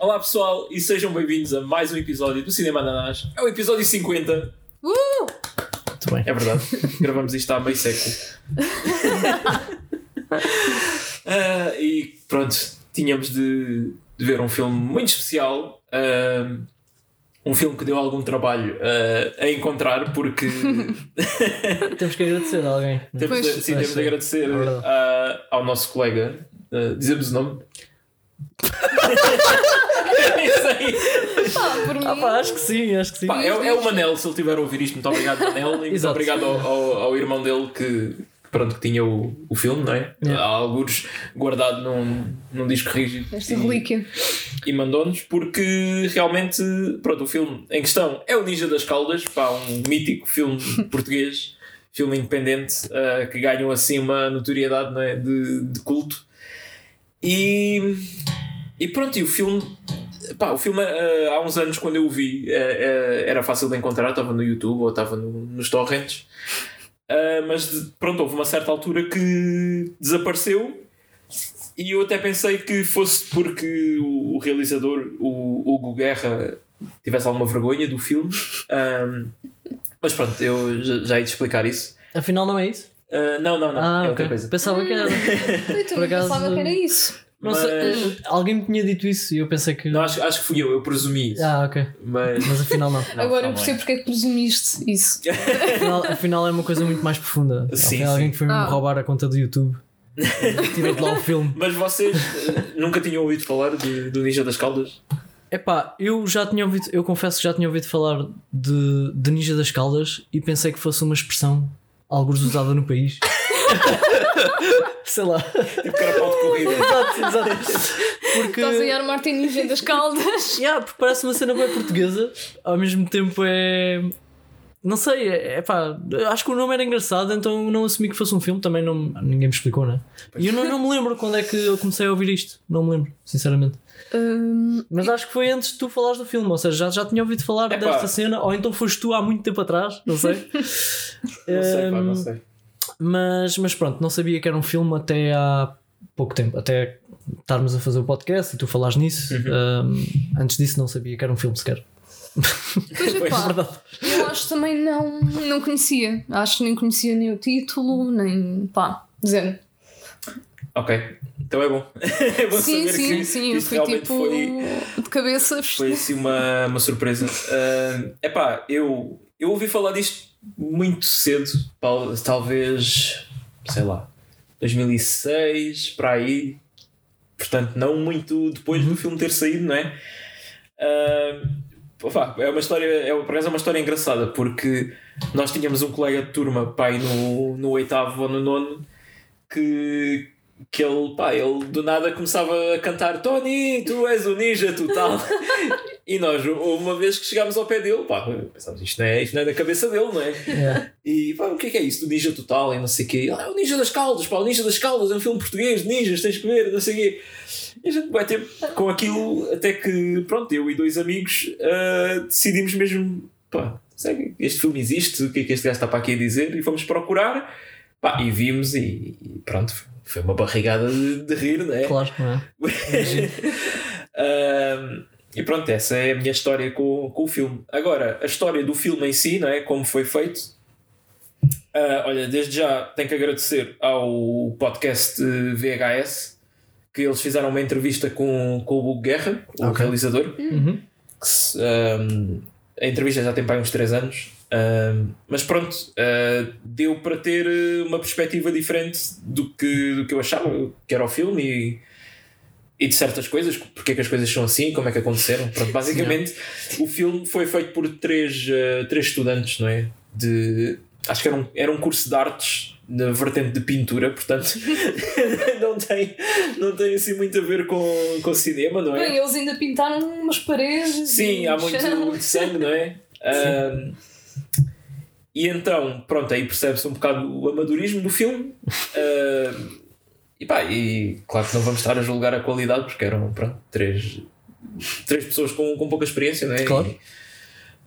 Olá pessoal e sejam bem-vindos a mais um episódio do Cinema Ananás. É o episódio 50. Uh! Muito bem. É verdade, gravamos isto há meio século. Ah, e pronto, tínhamos de, de ver um filme muito especial. ah, um filme que deu algum trabalho ah, a encontrar, porque Temos que agradecer a alguém. temos, de, Pois. sim, temos de agradecer É ao nosso colega. ah, dizemos o nome? Nem sei. Pá, por mim. Ah, pá, acho que sim, acho que sim. Pá, é, é o Manel, se ele tiver a ouvir isto, muito obrigado, Manel, e muito Exato. obrigado ao, ao, ao irmão dele que, pronto, que tinha o, o filme, não é? Yeah. Há alguns guardado num, num disco rígido Esta e, relíquia. e mandou-nos, porque realmente, pronto, o filme em questão é o Ninja das Caldas, pá, um mítico filme português, filme independente, ah, que ganhou assim uma notoriedade não é? de, de culto. E, e pronto, e o filme Pá, o filme ah, há uns anos quando eu o vi ah, ah, era fácil de encontrar, estava no YouTube ou estava no- nos torrents. Mas de- pronto, houve uma certa altura que desapareceu e eu até pensei que fosse porque o, o realizador, o Hugo Guerra, tivesse alguma vergonha do filme. Ah, mas pronto, eu já, já ia te explicar isso. Afinal, não é isso? Ah, não, não, não, Ah, é ok. outra coisa. Pensava que era. Acaso- pensava que era isso. Não sei, Mas- eh, alguém me tinha dito isso e eu pensei que. Não, acho, acho que fui eu, eu presumi isso. Ah, ok. Mas Mas afinal não. Não, Agora eu percebo porque é que presumiste isso. Afinal, afinal é uma coisa muito mais profunda. Sim, Foi alguém que foi-me Ah. roubar a conta do YouTube. Tirou de lá o filme. Mas vocês eh, nunca tinham ouvido falar de, do Ninja das Caldas? Epá, eu já tinha ouvido, eu confesso que já tinha ouvido falar de, de Ninja das Caldas e pensei que fosse uma expressão alguns usada no país. Sei lá. Tipo carapau de corrida. Exato, exato. Porque. Estás a armar tem ninja das caldas. Yeah, porque parece uma cena bem portuguesa, ao mesmo tempo é. Não sei, é, é pá, acho que o nome era engraçado, então não assumi que fosse um filme, também não, ninguém me explicou, né? E eu não, não me lembro quando é que eu comecei a ouvir isto, não me lembro, sinceramente. Hum, Mas acho que foi antes de tu falares do filme, ou seja, já, já tinha ouvido falar Epá. desta cena, ou então foste tu há muito tempo atrás, não sei. Não sei, pá, não Hum, sei. Mas, mas pronto, não sabia que era um filme até há pouco tempo, até estarmos a fazer o podcast e tu falares nisso. Uhum. Hum, antes disso, não sabia que era um filme sequer. pois é, pá, eu acho que também não, não conhecia. Acho que nem conhecia nem o título, nem. pá, zero. Ok, então é bom. é bom Sim, saber sim, que sim. Eu fui tipo foi, de cabeça. foi assim uma, uma surpresa. É epá, eu, eu ouvi falar disto muito cedo, tal- talvez, sei lá, 2006, para aí. Portanto, não muito depois do filme ter saído, não é? Ah, opá, é uma história, é, por acaso é uma história engraçada porque nós tínhamos um colega de turma, pai, no, no oitavo ou no nono, que, que ele, pá, ele do nada começava a cantar Tony, tu és o ninja total. e nós, uma vez que chegámos ao pé dele, pá, pensámos, isto não é, isto não é da cabeça dele, não é? Yeah. E pá, o que é que é isso do Ninja Total e não sei o quê? Ah, é o Ninja das Caldas, pá, o Ninja das Caldas é um filme português de ninjas, tens que ver, não sei o quê. E a gente vai ter com aquilo até que, pronto, eu e dois amigos ah, decidimos mesmo, pá, segue, este filme existe, o que é que este gajo está para aqui a dizer? E fomos procurar, pá, e vimos e, e pronto, foi uma barrigada de, de rir, não é? Claro, não é? Ahm, e pronto, essa é a minha história com, com o filme. Agora, a história do filme em si, não é? como foi feito. Ah, olha, desde já tenho que agradecer ao podcast VHS que eles fizeram uma entrevista com, com o Hugo Guerra, o Ok. realizador. Uhum. que se, ahm, a entrevista já tem para aí uns 3 anos. Mas pronto, ah, deu para ter eh, uma perspectiva diferente do que, do que eu achava que era o filme e, e de certas coisas, porque é que as coisas são assim, como é que aconteceram. Pronto, basicamente, o filme foi feito por três, ah, três estudantes, não é? De, acho que era um, era um curso de artes na vertente de pintura, portanto não, tem, não tem assim muito a ver com, com cinema, não é? Bem, eles ainda pintaram umas paredes. Sim, há muito, muito sangue, não é? Ahm, e então, pronto, aí percebe-se um bocado o amadorismo do filme. Ahm, e pá, e claro que não vamos estar a julgar a qualidade, porque eram pronto, três, três pessoas com, com pouca experiência, não é? Claro.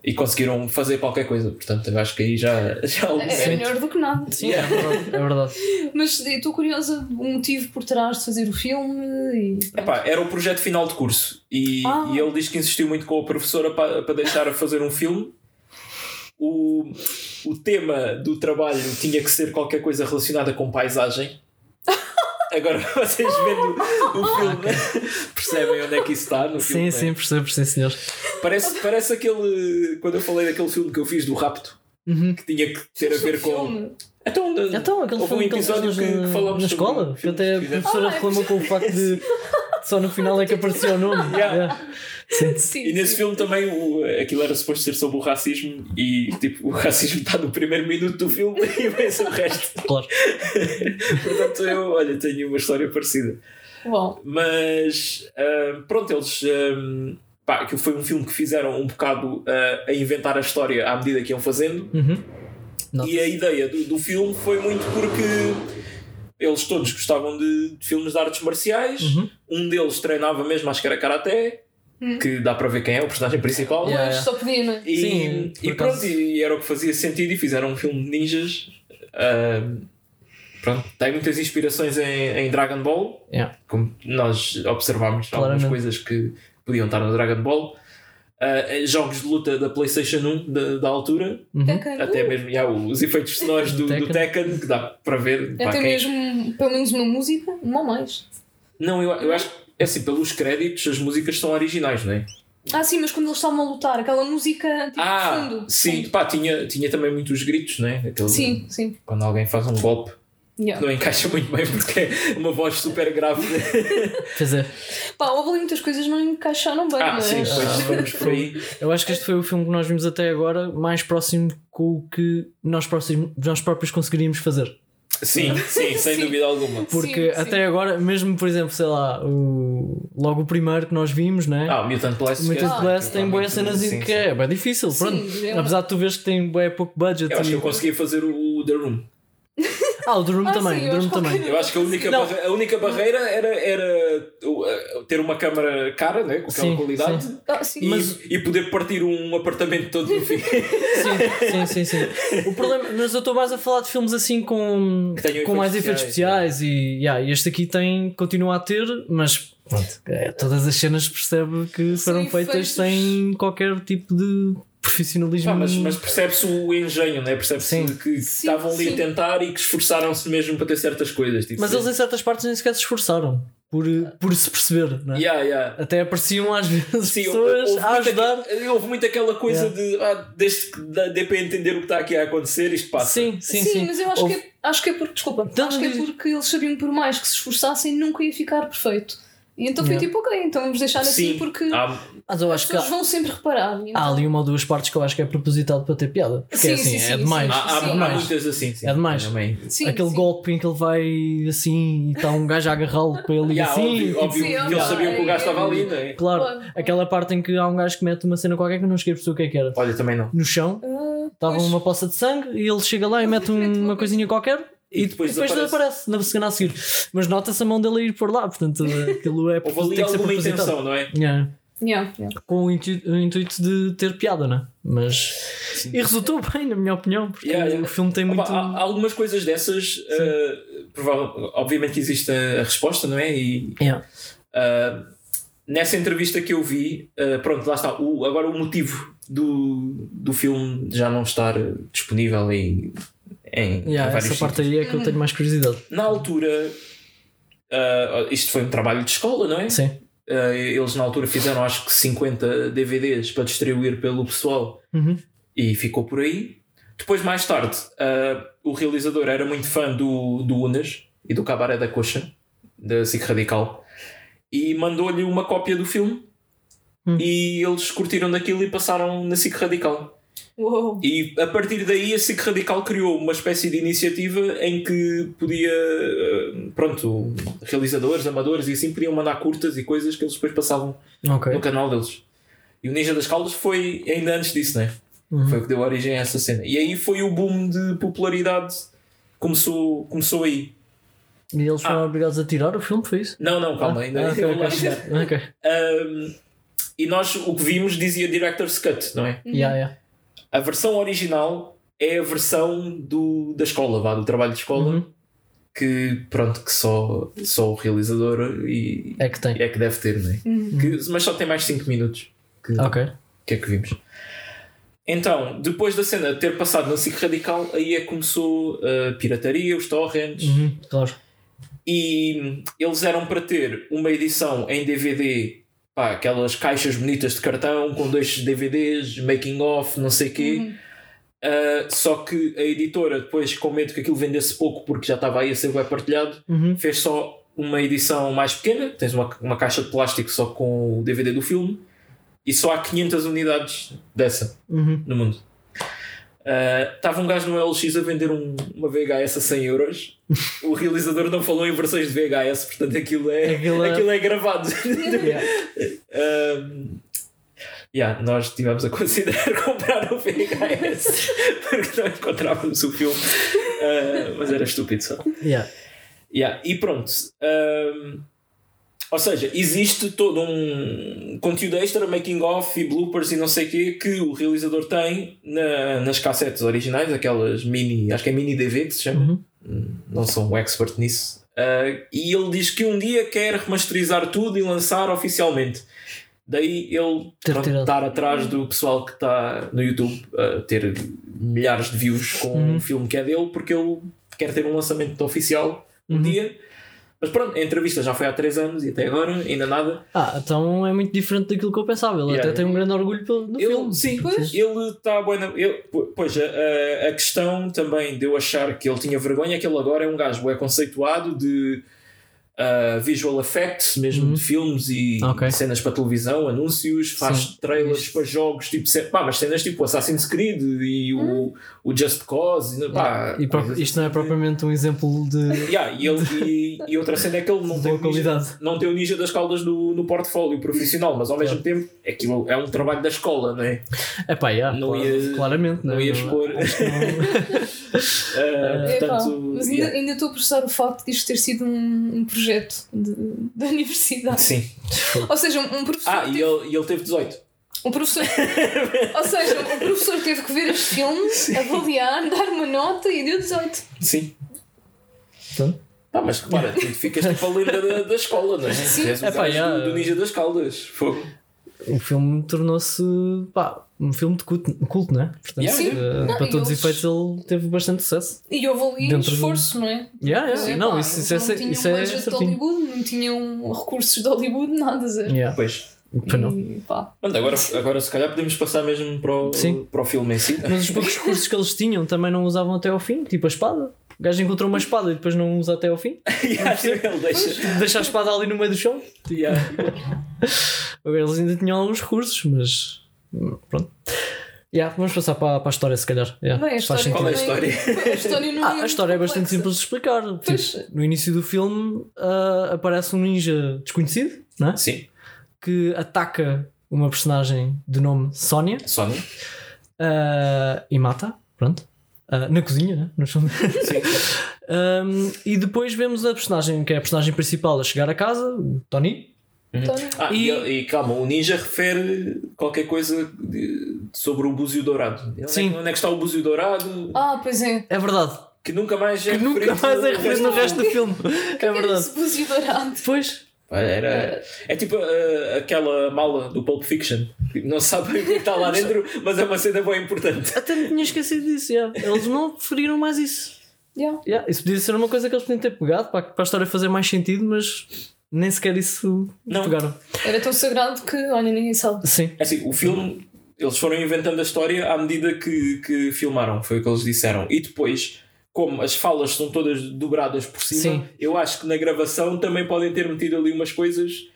e conseguiram fazer qualquer coisa. Portanto, eu acho que aí já, já É, é melhor do que nada. Sim, é verdade. É verdade. Mas estou curiosa do motivo por trás de fazer o filme e. Epá, era o projeto final de curso e, Ah. e ele diz que insistiu muito com a professora para, para deixar a fazer um filme. O, o tema do trabalho tinha que ser qualquer coisa relacionada com paisagem. Agora vocês vendo o filme percebem onde é que isso está no Sim, filme. sim, né? percebo, sim, senhor. Parece, parece aquele. Quando eu falei daquele filme que eu fiz do rapto, Uhum. que tinha que ter a ver com. Então, Então, aquele houve um filme que ele episódio que, na, que falámos na escola, que até a professora Ah, é reclamou com o facto de só no final é que aparecia o nome. Yeah. Yeah. Sim. Sim, E nesse sim. filme também o, aquilo era suposto ser sobre o racismo e tipo, o racismo está no primeiro minuto do filme e vem-se o resto. Claro. Portanto, eu, olha, tenho uma história parecida. Bom, Mas ah, pronto, eles. ah, pá, aquilo foi um filme que fizeram um bocado ah, a inventar a história à medida que iam fazendo. Uhum. E a ideia do, do filme foi muito porque eles todos gostavam de, de filmes de artes marciais. Uhum. Um deles treinava mesmo, acho que era karaté, que dá para ver quem é o personagem principal. Yeah. pois só podia, não é? E, Sim, e pronto, e era o que fazia sentido e fizeram um filme de ninjas. Ah, pronto, tem muitas inspirações em, em Dragon Ball, Yeah. como nós observámos Claramente. algumas coisas que podiam estar no Dragon Ball. Ah, jogos de luta da PlayStation 1 da, da altura, Uhum. Tekken. até mesmo já, os efeitos sonoros do, do Tekken. Tekken, que dá para ver. Até quem- mesmo, pelo menos uma música, uma mais. Não, eu, eu acho que é assim, pelos créditos, as músicas são originais, não é? Ah, sim, mas quando eles estavam a lutar, aquela música tipo Ah, de fundo. sim, pá, tinha, tinha também muitos gritos, não é? Aquele- Sim, sim. Quando alguém faz um golpe. Yeah. não encaixa muito bem porque é uma voz super grave. Quer dizer, Pá, houve ali muitas coisas que não encaixaram bem, ah, mas... sim, pois vamos por aí. eu acho que este foi o filme que nós vimos até agora mais próximo com o que nós, próximos, nós próprios conseguiríamos fazer. Sim, sim, sem Sim. dúvida alguma. Porque Sim, sim. até agora, mesmo por exemplo, sei lá, o, logo o primeiro que nós vimos, né? Ah, o Mutant Blast. O Mutant esquece. Blast tem boas cenas Sim, que sim. é bem difícil, Sim, pronto. é Apesar de tu veres que tem bem pouco budget. Eu acho que e- eu conseguia fazer o The Room. Ah, o The Room Ah, também, sim, The Room também. Eu acho que a única, Não. barre- a única barreira era, era uh, ter uma câmara cara, né, com aquela Sim, qualidade. sim. Ah, sim. E, Mas- e poder partir um apartamento todo no fim. Sim, sim, sim, sim. O problema, mas eu estou mais a falar de filmes assim com, com mais efeitos efeitos especiais e yeah, este aqui tem, continua a ter, mas pronto, é, todas as cenas percebe que foram feitas efeitos- sem qualquer tipo de profissionalismo. Pá, mas mas percebe-se o engenho, né? percebe-se que Sim, estavam ali sim. a tentar e que esforçaram-se mesmo para ter certas coisas. Tipo, Mas eles em certas partes nem sequer se esforçaram por, por se perceber, não é? Yeah, yeah. Até apareciam às vezes Sim, pessoas houve a muito ajudar. aqu- houve muito aquela coisa de ah, desde que dê para entender o que está aqui a acontecer, isto passa. Sim, sim, Sim, sim. mas eu acho, Houve- que é, acho que é porque, desculpa, Não, acho que é porque eles sabiam por mais que se esforçassem nunca ia ficar perfeito. E então foi Yeah. tipo, ok, então vamos deixar assim Sim, porque há- Mas eu as acho que pessoas há, vão sempre reparar. Então- há ali uma ou duas partes que eu acho que é propositado para ter piada. Porque Sim, é assim, sim, é sim, demais. sim. há, há- é há muitas assim. Sim, É demais. Também. Sim, Aquele sim. golpe em que ele vai assim e está um gajo a agarrá-lo para ele Yeah, assim. óbvio, óbvio Sim, que óbvio. eles sabiam que o gajo estava ali, não é? Claro, Claro. aquela parte em que há um gajo que mete uma cena qualquer que eu não perceber o que é que era. Olha, também não. No chão, Ah, estava pois. uma poça de sangue e ele chega lá e mete um- uma coisinha qualquer E e depois depois, desaparece. desaparece na cena a seguir. Mas nota-se a mão dele a ir por lá, portanto aquilo é Houve ali tem que ser alguma intenção, não é? Yeah. Yeah, yeah. Com o intuito, o intuito de ter piada, né? Mas. E resultou bem, na minha opinião, porque Yeah, yeah. o filme tem Opa, muito. há, há algumas coisas dessas, ah, provável- obviamente que existe a, resposta, não é? E Yeah. ah, nessa entrevista que eu vi, ah, pronto, lá está. O, agora o motivo do, do filme já não estar disponível em, em, em Yeah, vários essa parte sítios. aí é que eu tenho mais curiosidade. Na altura, ah, isto foi um trabalho de escola, não é? Sim. Ah, eles na altura fizeram acho que 50 DVDs para distribuir pelo pessoal Uhum. e ficou por aí. Depois, mais tarde, ah, o realizador era muito fã do, do Unas e do Cabaré da Coxa, da SIC Radical, e mandou-lhe uma cópia do filme. Hum. E eles curtiram daquilo e passaram na SIC Radical. Uou. E a partir daí a SIC Radical criou uma espécie de iniciativa em que podia, eh, pronto, realizadores, amadores e assim podiam mandar curtas e coisas que eles depois passavam Ok. no canal deles. E o Ninja das Caldas foi ainda antes disso, né? Uhum. Foi o que deu origem a essa cena. E aí foi o boom de popularidade começou, começou aí. E eles foram Ah. obrigados a tirar o filme, foi isso? Não, não, calma, ainda Ah, ok, eu vou lá ok. chegar. Ok. Ahm, e nós o que vimos dizia Director's Cut, não é? Yeah, yeah. A versão original é a versão do, da escola, vá, do trabalho de escola, Uhum. que pronto, que só, só o realizador e, É que tem. é que deve ter, não é? Que- mas só tem mais 5 minutos. Que, Ok. que é que vimos? Então, depois da cena ter passado na SIC Radical, aí é que começou a pirataria, os torrents, Uhum, claro. e eles eram para ter uma edição em DVD, pá, aquelas caixas bonitas de cartão com dois DVDs, making off, não sei quê. Uh, só que a editora, depois, com medo que aquilo vendesse pouco porque já estava aí a ser bem partilhado, Uhum. fez só uma edição mais pequena. Tens uma, uma caixa de plástico só com o DVD do filme e só há 500 unidades dessa Uhum. no mundo. Uh, Estava um gajo no LX a vender um- uma VHS a 100 euros. O realizador não falou em versões de VHS, portanto aquilo é, Aquilo é- aquilo é gravado. Yeah. Um, yeah, nós estivemos a considerar comprar o VHS porque não encontrávamos o filme, Uh, mas era estúpido só. Yeah. Yeah, e pronto. Um, ou seja, existe todo um conteúdo extra, making off e bloopers e não sei o quê que o realizador tem na- nas cassetes originais, aquelas mini, acho que é mini DV que se chama, Uhum. não sou um expert nisso. Uh, e ele diz que um dia quer remasterizar tudo e lançar oficialmente. Daí ele estar atrás do pessoal que está no YouTube a ter milhares de views com Uhum. um filme que é dele, porque ele quer ter um lançamento oficial um Uhum. dia. Mas pronto, a entrevista já foi há 3 anos e até agora ainda nada. Ah, então é muito diferente daquilo que eu pensava. Ele Yeah. até tem um grande orgulho pelo, do Ele, filme. sim, Pois. ele está bem. na- ele- Pois a, a, a questão também de eu achar que ele tinha vergonha é que ele agora é um gajo é conceituado de ah, visual effects, mesmo Uhum. de filmes e Ok. cenas para televisão, anúncios, faz Sim. trailers Isto. para jogos, tipo, pá, mas cenas tipo Assassin's Creed e o, o Just Cause. e, pá, E coisas isto não é assim. propriamente um exemplo de Yeah, e, ele, e, e outra cena é que ele não tem, ninja, qualidade. não tem o ninja das caldas no, no portfólio profissional, mas ao mesmo tempo aquilo é um trabalho da escola, não é? É pá, yeah, Não claro- ia- claramente. não né? ia expor. que não- Epá, portanto, mas ainda, yeah. ainda estou a processar o facto disto ter sido um, um projeto de, da universidade. Sim. Ou seja, um, um professor. Ah, e teve, ele, e ele teve 18. um professor ou seja, um professor teve que ver este filme, avaliar, dar uma nota e deu 18. Sim. Pronto. Ah, mas repara, tu ficas tipo a lenda da, da escola, não é? Sim. És o Epá, gajo yeah. do, do Ninja das Caldas. Fogo. O filme tornou-se pá, um filme de culto, culto não é? Portanto, Yeah. Sim. eh, Não, para todos os efeitos, ele teve bastante sucesso. E houve ali do- esforço, não é? Yeah, yeah. Epá, não, isso, isso é, não tinham isso é budget de. Hollywood, não tinham recursos de Hollywood, nada, zero. Yeah. Pois. E, pá, agora, agora se calhar podemos passar mesmo para o, Sim. para o filme em si. Mas os poucos recursos que eles tinham também não usavam até ao fim, tipo a espada. O gajo encontrou uma espada e depois não usa até ao fim. Yeah, ele deixa. Deixa a espada ali no meio do chão. Yeah. Eles ainda tinham alguns recursos, mas pronto. Yeah, vamos passar para, para a história, se calhar. Yeah, bem, a faz história Qual é a história? A história não Ah, a história é bastante simples de explicar. Pois. Tipo, no início do filme ah, aparece um ninja desconhecido não é? Sim, que ataca uma personagem de nome Sónia Sónia. ah, e mata. Pronto. Ah, na cozinha, né? no chão. Sim. Um, e depois vemos a personagem que é a personagem principal a chegar a casa, o Tony. Tony. Ah, e, E- calma, o ninja refere qualquer coisa de- sobre o búzio dourado. Onde é que- Sim. Onde é que está o búzio dourado? Ah, pois é. É verdade. Que nunca mais é Nunca referido mais é no referido no resto do filme. É Era verdade. esse búzio dourado. Pois. Era, é tipo uh, aquela mala do Pulp Fiction. Não se sabe o que está lá dentro, mas é uma cena bem importante. Até me tinha esquecido disso. yeah. Eles não referiram mais isso. Yeah. Yeah, Isso podia ser uma coisa que eles podiam ter pegado para, para a história fazer mais sentido, mas nem sequer isso Não. pegaram. Era tão sagrado que, olha, ninguém sabe. Sim. É assim, o filme, eles foram inventando a história à medida que, que filmaram, foi o que eles disseram. E depois, como as falas são todas dobradas por cima, Sim. eu acho que na gravação também podem ter metido ali umas coisas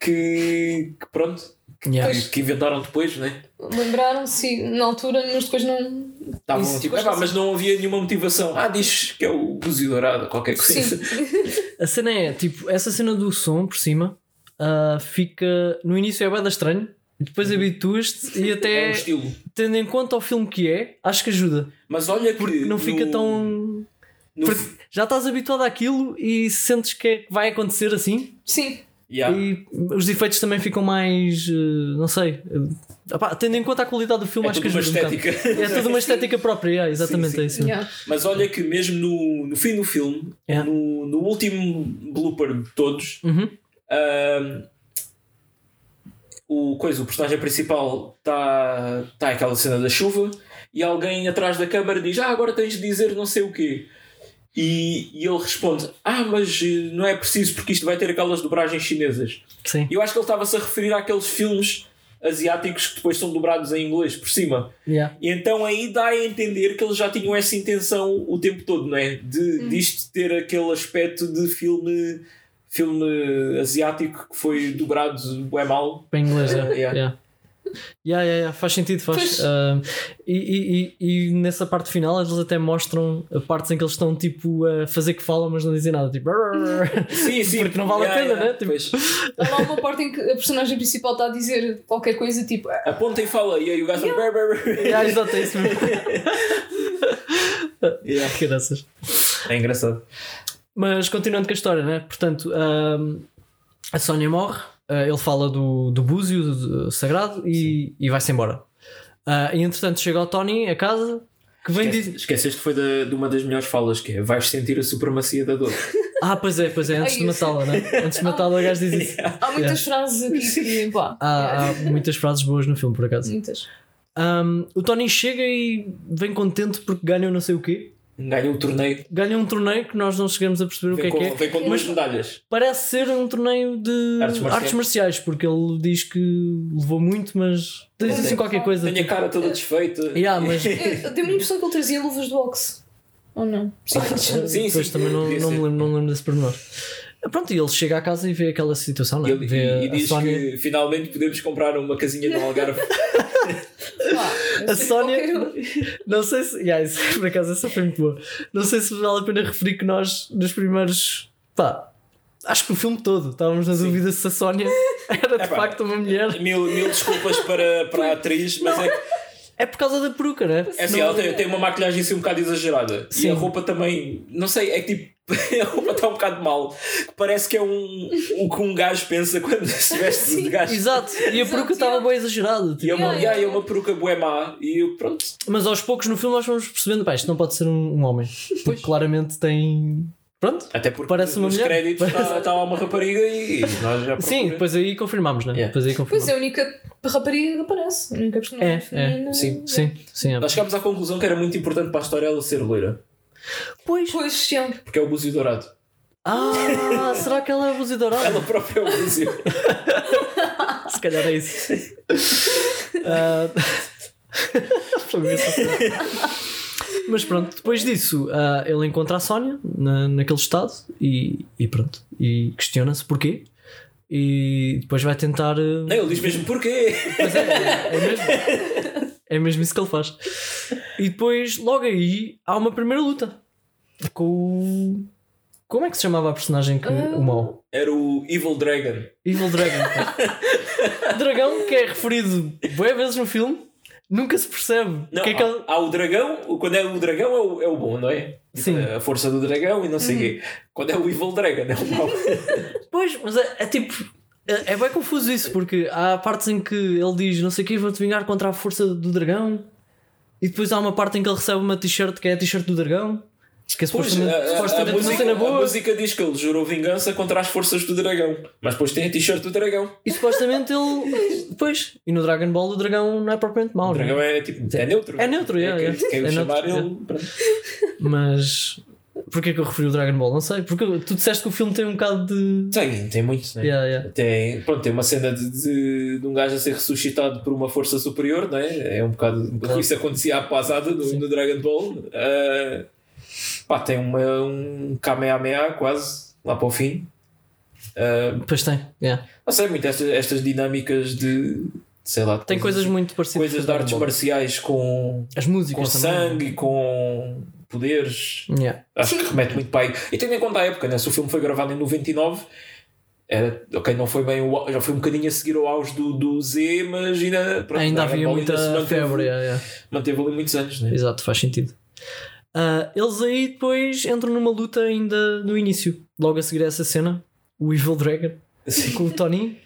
que, que pronto, Yeah. que, que inventaram depois, né? Lembraram-se na altura, mas depois não. Estavam Isso, tipo, "Epá, não mas não havia nenhuma motivação. Ah, diz que é o búzio dourado, qualquer coisa. Sim. A cena é, tipo, essa cena do som por cima ah, fica. No início é bem estranho, depois habituas-te e É até um estilo. tendo em conta o filme que é, acho que ajuda. Mas olha que Porque não fica no- tão. no- Porque já estás habituado àquilo e sentes que, é, que vai acontecer assim. Sim. Yeah. E os efeitos também ficam mais. eh, não sei. eh, opá, tendo em conta a qualidade do filme, É acho que tudo uma ajuda um bocado. estética. É toda uma estética própria, yeah, exatamente Sim, sim. é isso. Yeah. Mas olha que mesmo no, no fim do filme, Yeah. no, no último blooper de todos, Uhum. ahm, o, coisa, o personagem principal está tá aquela cena da chuva e alguém atrás da câmara diz: Ah, agora tens de dizer não sei o quê. E, e ele responde: Ah, mas eh, não é preciso porque isto vai ter aquelas dobragens chinesas. Sim. E eu acho que ele estava-se a referir àqueles filmes asiáticos que depois são dobrados em inglês por cima. Yeah. E então aí dá a entender que eles já tinham essa intenção o tempo todo, não é? De, Disto ter aquele aspecto de filme, filme asiático que foi dobrado bem mal. Para inglês, Yeah. yeah. Yeah. Yeah, yeah, yeah, faz sentido, faz. Ah, e, e, e, e nessa parte final eles até mostram partes em que eles estão tipo a fazer que falam, mas não dizem nada, tipo Sim, sim. Porque não vale a pena, né? Tipo-. Há lá uma parte em que a personagem principal está a dizer qualquer coisa tipo. "Ah, Aponta e fala, e aí o gajo fala. "Brr, brr, brr." yeah, exato, é isso mesmo. Yeah. Graças. É engraçado. Mas continuando com a história, né? Portanto, ahm, a Sónia morre, ah, ele fala do, do búzio do- do sagrado e, e vai-se embora. Ah, e entretanto chega o Tony a casa que vem Esquece- dizer. Esqueceste que foi da- de uma das melhores falas que é vais sentir a supremacia da dor. Ah, pois é, pois é, antes de matá-la, né? Antes de matá-la, o gajo diz isso. Há muitas frases aqui que. Pá, Há, há muitas frases boas no filme, por acaso. muitas. Um, o Tony chega e vem contente porque ganham não sei o quê. Ganha um torneio. Ganha um torneio que nós não chegamos a perceber o que Vem é com, que é. vem com duas medalhas. Parece ser um torneio de Artes artes marciais. marciais, porque ele diz que levou muito, mas diz assim qualquer coisa. Tenho a Tipo, cara toda desfeita. yeah, mas Eu- Deu-me a impressão que ele trazia luvas de boxe. Ou não? Sim, sim. depois também não, não, me lembro, não me lembro desse pormenor. Pronto, e ele chega à casa e vê aquela situação, E, né? ele- vê e- e a diz Sónia. que finalmente podemos comprar uma casinha no Algarve. Pá, eu A Sónia-. Não sei se. Yeah, isso, por acaso, essa foi muito boa. Não sei se vale a pena referir que nós, nos primeiros. Pá, acho que o filme todo, estávamos na dúvida se a Sónia era de Epá. facto uma mulher. mil, mil desculpas para, para a atriz, mas é, que- É por causa da peruca, né? é assim, Não- ela tem, tem uma maquilhagem assim um bocado exagerada. Sim. E a roupa também, não sei, é que tipo. A roupa está um bocado mal. Parece que é um, o que um gajo pensa quando se veste de gajo. Exato, e a peruca estava bem exagerada. tipo. E é uma, Yeah, yeah, yeah. é uma peruca bué má. E eu, pronto. Mas aos poucos no filme nós vamos percebendo, pá, isto não pode ser um, um homem. Porque claramente tem. Pronto. Até porque Parece uma nos mulher. créditos está, lá uma rapariga e nós já Sim, depois aí confirmamos, né? Yeah. Depois aí Pois confirmamos. é, a única rapariga que aparece. A única personagem É, é. feminina. Sim. Sim, sim. é. Nós chegámos à conclusão que era muito importante para a história ela ser loira. Pois. Pois, sempre. Porque é o búzio dourado. Ah, será que ela é abusadora? Ela própria é o búzio. Se calhar é isso. Ah, assim. Mas pronto, depois disso ah, ele encontra a Sónia na, naquele estado e, e pronto. E questiona-se porquê. E depois vai tentar. ah, Não, ele diz mesmo porquê. Mas é, é mesmo. É mesmo isso que ele faz. E depois, logo aí, há uma primeira luta com o. Como é que se chamava a personagem que. O mau? Era o Evil Dragon. Evil Dragon. Dragão que é referido boas vezes no filme, nunca se percebe. Não, que é que há, ele- há o dragão, quando é o dragão é o, é o bom, não é? Sim. A força do dragão e não sei o quê. Quando é o Evil Dragon, é o mau. Pois, mas é, é tipo. É, é bem confuso isso, porque há partes em que ele diz não sei o que, vou-te vingar contra a força do dragão, e depois há uma parte em que ele recebe uma t-shirt que é a t-shirt do dragão, que é Pois, supostamente, a, a- a música, cena a boa. música diz que ele jurou vingança contra as forças do dragão. Mas depois tem a t-shirt do dragão. E supostamente ele. Pois. E no Dragon Ball o dragão não é propriamente mau. O é? dragão é tipo. É neutro. É neutro, é, quem, é. quem o É chamar neutro, ele. pronto. Mas. Porquê que eu referi o Dragon Ball? Não sei. Porque tu disseste que o filme tem um bocado de. Tem, tem muitos, né? Yeah, yeah. Tem, pronto, tem uma cena de, de, de um gajo a ser ressuscitado por uma força superior, não é? É um bocado. Claro. Isso acontecia à passada no, no Dragon Ball. Ah, pá, tem uma, um Kamehameha quase lá para o fim. Ah, Pois tem. yeah. não sei muito estas, estas dinâmicas de. sei lá. Tem coisas muito parecidas. coisas com de artes marciais com, As com músicas também. sangue, com poderes. Yeah. Acho que remete muito para aí. E tendo em conta a época, né? se o filme foi gravado em 99, era, ok, não foi bem, o- já foi um bocadinho a seguir ao auge do, do Z, mas ainda, pronto, Ainda havia muita manteve, febre. yeah, yeah. manteve ali muitos anos, né? Exato, faz sentido. Ah, eles aí depois entram numa luta ainda no início. Logo a seguir a essa cena, o Evil Dragon com o Tony,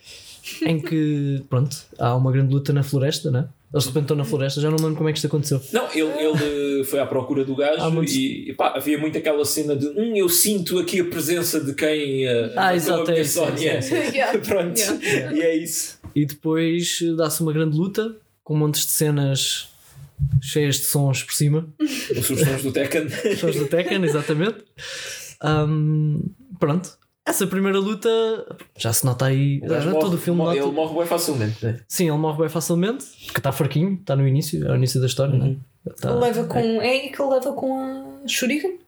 em que, pronto, há uma grande luta na floresta, né? Eles de repente estão na floresta, já não lembro como é que isto aconteceu. Não, ele, ele foi à procura do gajo muitos- e, pá, havia muito aquela cena de hum, eu sinto aqui a presença de quem uh, Ah, exato, é isso, Sónia. é isso, é Yeah. Pronto, Yeah. e é isso. E depois eh, dá-se uma grande luta, com montes de cenas cheias de sons por cima. Os sons do Tekken. Sons do Tekken, exatamente. Ahm, pronto. Essa primeira luta já se nota aí. Já morre- todo o filme morre- nota- Ele morre bem facilmente. Né? Sim, ele morre bem facilmente, porque está fraquinho, está no início, é o início da história, Uhum. né? Tá- Ele leva com. É aí que ele leva com a Shuriken?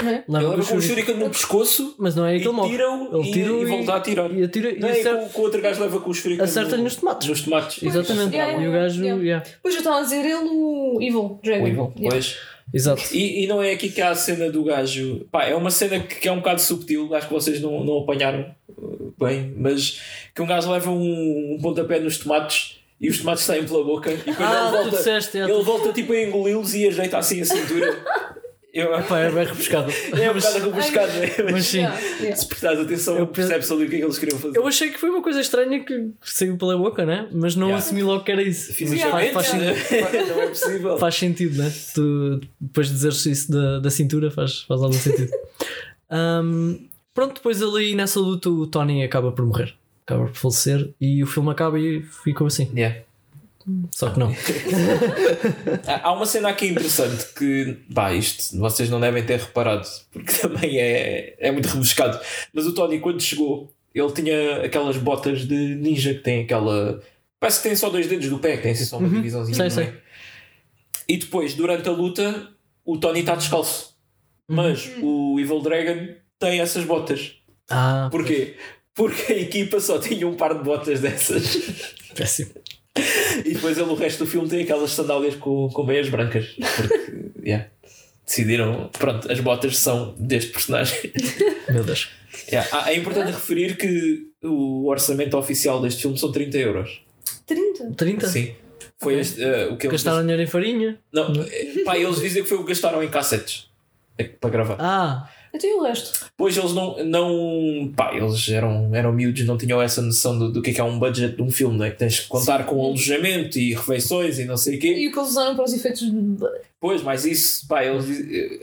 Não é? leva leva o com o shuriken. No pescoço Mas não é aí que ele e morre. tira-o Ele e, tira e volta a atirar. E atira Não e é acerta- com, com o outro gajo leva com o Shuriken acerta-lhe no- nos tomates. Nos tomates. Exatamente. Yeah, e o gajo. yeah. yeah. Pois eu estava a dizer ele, o Evil Dragon. O Evil, Yeah. pois. Exato. E, e não é aqui que há a cena do gajo. Pá, é uma cena que, que é um bocado subtil, acho que vocês não, não apanharam uh, bem, mas que um gajo leva um, um pontapé nos tomates e os tomates saem pela boca e quando Ah, ele volta, disseste, é. ele volta tipo a engoli-los e ajeita assim a cintura. Eu, Pá, é bem rebuscado. é um bocado rebuscado, é? Mas Mas sim. Yeah, yeah. se prestares atenção, Eu penso- percebes ali o que é que eles queriam fazer. Eu achei que foi uma coisa estranha que saiu pela boca, né? Mas não Yeah. assumi logo que era isso. Fisicamente, faz, faz, sentido, não é possível. faz sentido, né? Tu depois de dizeres isso da, da cintura faz, faz algum sentido. Ahm, pronto, depois ali nessa luta o Tony acaba por morrer. Acaba por falecer e o filme acaba e ficou assim. Yeah. Só que não. Há há uma cena aqui interessante que, pá, isto vocês não devem ter reparado, porque também é, é muito rebuscado. Mas o Tony, quando chegou, ele tinha aquelas botas de ninja que tem aquela. Parece que tem só dois dedos do pé, que tem assim só uma Uhum. divisãozinha. Sei, é? sei. E depois, durante a luta, o Tony está descalço. Uhum. Mas o Evil Dragon tem essas botas. Ah, Porquê? Porque a equipa só tinha um par de botas dessas. péssimo. E depois ele, o resto do filme tem aquelas sandálias com, com meias brancas. Porque, yeah, decidiram, pronto, as botas são deste personagem. Meu Deus. Yeah, ah, É importante referir que o orçamento oficial deste filme são 30 euros. 30? 30? Sim. Foi este, eh, o que eles. Gastaram dinheiro em farinha? Não, eh, pá, eles dizem que foi o que gastaram em cassetes eh, para gravar. Ah, Até o resto. Pois eles não. não pá, eles eram, eram miúdos, não tinham essa noção do, do que é, que é um budget de um filme, não é? Que tens que contar com alojamento e refeições e não sei o quê. E o que eles usaram para os efeitos. de- Pois, mas isso, pá, eles,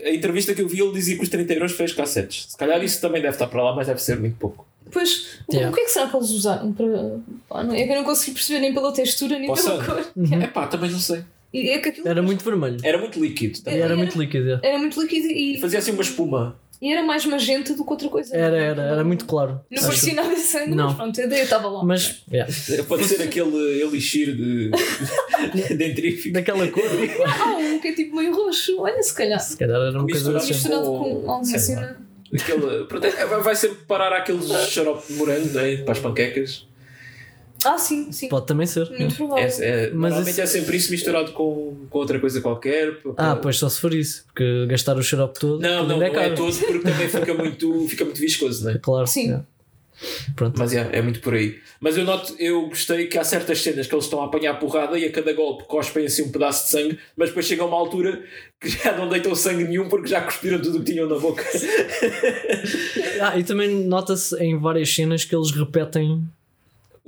a entrevista que eu vi, ele dizia que os 30 euros fez cassetes. Se calhar isso também deve estar para lá, mas deve ser muito pouco. Pois, o- Yeah. o que é que será que eles usaram para. Pá, não- é que eu não consegui perceber nem pela textura nem Posso? pela cor. Uhum. É pá, também não sei. E é era muito vermelho. Era muito líquido. Também. era Era- muito líquido. é. era muito líquido e, Fazia assim uma espuma. E era mais magenta do que outra coisa. Era, era, era muito claro. Não parecia nada de sangue, Não. mas pronto, ideia estava lá. Mas, yeah. Pode ser aquele elixir de dentrífico. daquela cor, Ah, um que é tipo meio roxo. Olha, se calhar. se calhar era uma coisa Misturado. assim. Misturado com- com lá. né? Aquele, é, vai sempre parar aqueles xarope de morango né, para as panquecas. Ah, sim, sim. Pode também ser. Muito É, provável. é, Mas normalmente isso- é sempre isso misturado com, com outra coisa qualquer. Ah, pois só se for isso, porque gastar o xarope todo Não, não, não é caro. todo porque também fica muito, fica muito viscoso, não é? Claro. Sim. yeah. Pronto. Mas é, é muito por aí. Mas eu noto, eu gostei que há certas cenas que eles estão a apanhar porrada e a cada golpe cospem assim um pedaço de sangue, mas depois chega a uma altura que já não deitam sangue nenhum porque já cuspiram tudo o que tinham na boca. Ah, e também nota-se em várias cenas que eles repetem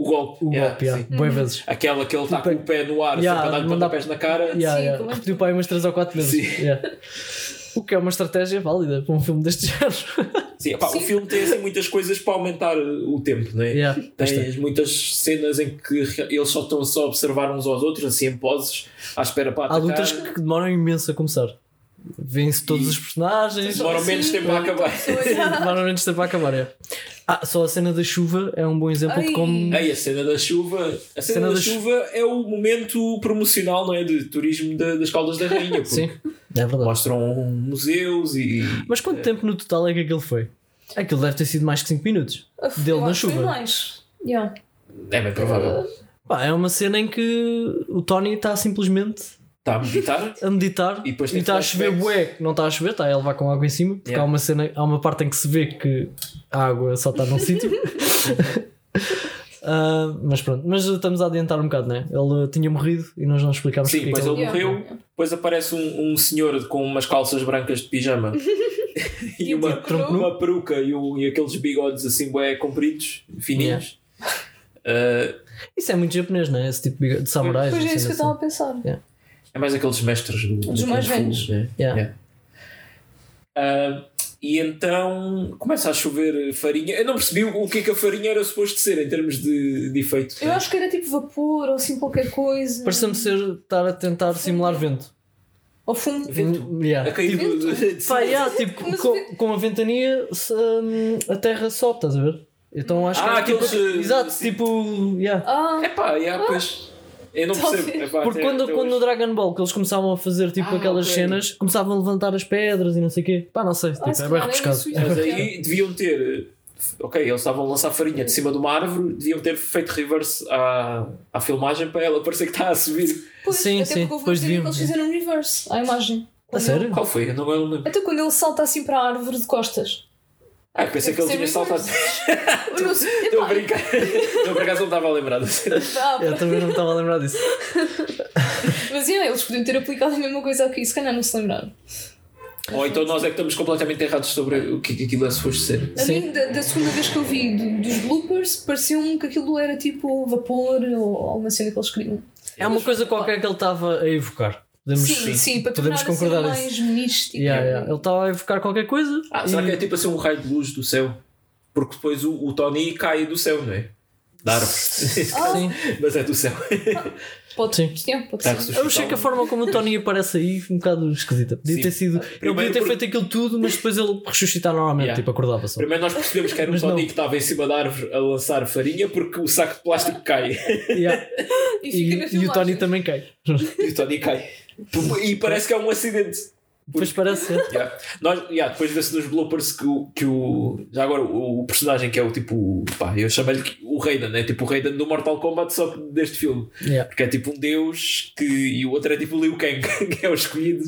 O golpe. o Yeah, golpe, yeah, sim. bué vezes. Aquela que ele está com o pé no ar Yeah, sempre a dar-lhe pontapés na cara. Yeah, Sim, yeah. Repetiu para aí umas 3 ou 4 vezes. Sim. Yeah. O que é uma estratégia válida para um filme deste género. Sim, pá, O Sim. filme tem assim, muitas coisas para aumentar o tempo, não é? Yeah, bastante. Tens muitas cenas em que eles só estão só a observar uns aos outros, assim em poses, à espera para Há atacar. lutas que demoram imenso a começar. Vêm-se todos E- os personagens. Demoram menos tempo a acabar. Demoram menos tempo a acabar. É. Ah, só a cena da chuva é um bom exemplo de Ai. como. Ei, a cena da chuva. A cena, Cena da, da chuva é o momento promocional, não é? De turismo da- das Caldas da Rainha. Sim, é verdade. Mostram museus e. Mas quanto tempo no total é que aquilo foi? Aquilo deve ter sido mais que 5 minutos. Dele na acho que foi chuva. mais. Yeah. É bem provável. Pá, é uma cena em que o Tony está simplesmente Está a meditar. a meditar E depois e está a chover bué, que não está a chover, está a levar com água em cima, porque Yeah. há uma cena, há uma parte em que se vê que a água só está num sítio. Ah, mas pronto, mas estamos a adiantar um bocado, né? Ele tinha morrido e nós não explicámos Sim, é depois que ele ele... Yeah. morreu. Depois aparece um, um senhor com umas calças brancas de pijama e E uma, nu. uma peruca e, o- e aqueles bigodes assim bem compridos, fininhos. Uh, Isso é muito japonês, não é? Esse tipo de samurais. Pois é assim, isso que eu assim. estava a pensar. É mais aqueles mestres do, Dos do mais Kung Fu, velhos. né? Yeah. Ah, e então começa a chover farinha. Eu não percebi o que é que a farinha era suposto ser em termos de, de efeito. Eu acho que era tipo vapor ou assim qualquer coisa. Pareceu-me ser estar a tentar simular vento. Ou fumo. Vento. Yeah. A cair Vento. do- de Pá, cima. yeah, tipo, Mas com, com a ventania se, hum, a terra sobe, estás a ver? Então acho Ah, que é tipo, aqueles, uh, Exato, sim. tipo. Yeah. Ah, Epá, yeah, pois. Eu não percebo. Epá, Porque até- quando, até quando no hoje. Dragon Ball que eles começavam a fazer tipo Ah, aquelas ok. cenas, começavam a levantar as pedras e não sei o quê. Pá, não sei, tipo, Ah, é bem calhar é rebuscado. Mas aí deviam ter. Ok, eles estavam a lançar farinha de cima de uma árvore, deviam ter feito reverse à, à filmagem para ela parecer que está a subir. pois, Sim, até sim, porque houve depois cena que deviam, eles fizeram um reverse à imagem. A sério? Qual foi? Eu não eu não lembro. Até quando ele salta assim para a árvore de costas. Ah, pensei que ele tinha saltado. Eu. Estou a brincar. Não, por acaso não estava a lembrar ah, Eu também não estava a lembrar disso. Mas yeah, eles podiam ter aplicado a mesma coisa aqui, se calhar não se lembraram. Ou então nós é que estamos completamente errados sobre o que aquilo é suposto ser. A Sim. mim, da, da segunda vez que eu vi do- dos bloopers, pareceu-me que aquilo era tipo vapor ou alguma cena que eles queriam. É uma coisa qualquer que ele estava a evocar. Podemos, Sim, sim, para podemos a concordar nisso. mais mística. Yeah, yeah. Ele estava a evocar qualquer coisa. Ah, será e- que é tipo assim um raio de luz do céu? Porque depois o, o Tony cai do céu, não é? Da árvore. Ah, Sim. Mas é do céu. pode, Sim. sim, pode Está ser. Eu achei que a forma como o Tony aparece aí foi um bocado esquisita. Podia Sim. ter sido. Ele Primeiro podia ter porque- feito aquilo tudo, mas depois ele ressuscitar normalmente, Yeah. tipo, acordava só. Primeiro nós percebemos que era o Mas Tony não. que estava em cima da árvore a lançar farinha porque o saco de plástico cai. Yeah. E E, e o. Tony também cai. E o Tony cai. E parece que é um acidente. Depois parece. Yeah. Nós, yeah, depois vê-se nos bloopers que o, que o. Já agora, o, o personagem que é o tipo. Pá, eu chamei-lhe o Raiden, né? Tipo o Raiden do Mortal Kombat, só que deste filme. Yeah. Porque é tipo um deus que, e o outro é tipo o Liu Kang, que é o escolhido.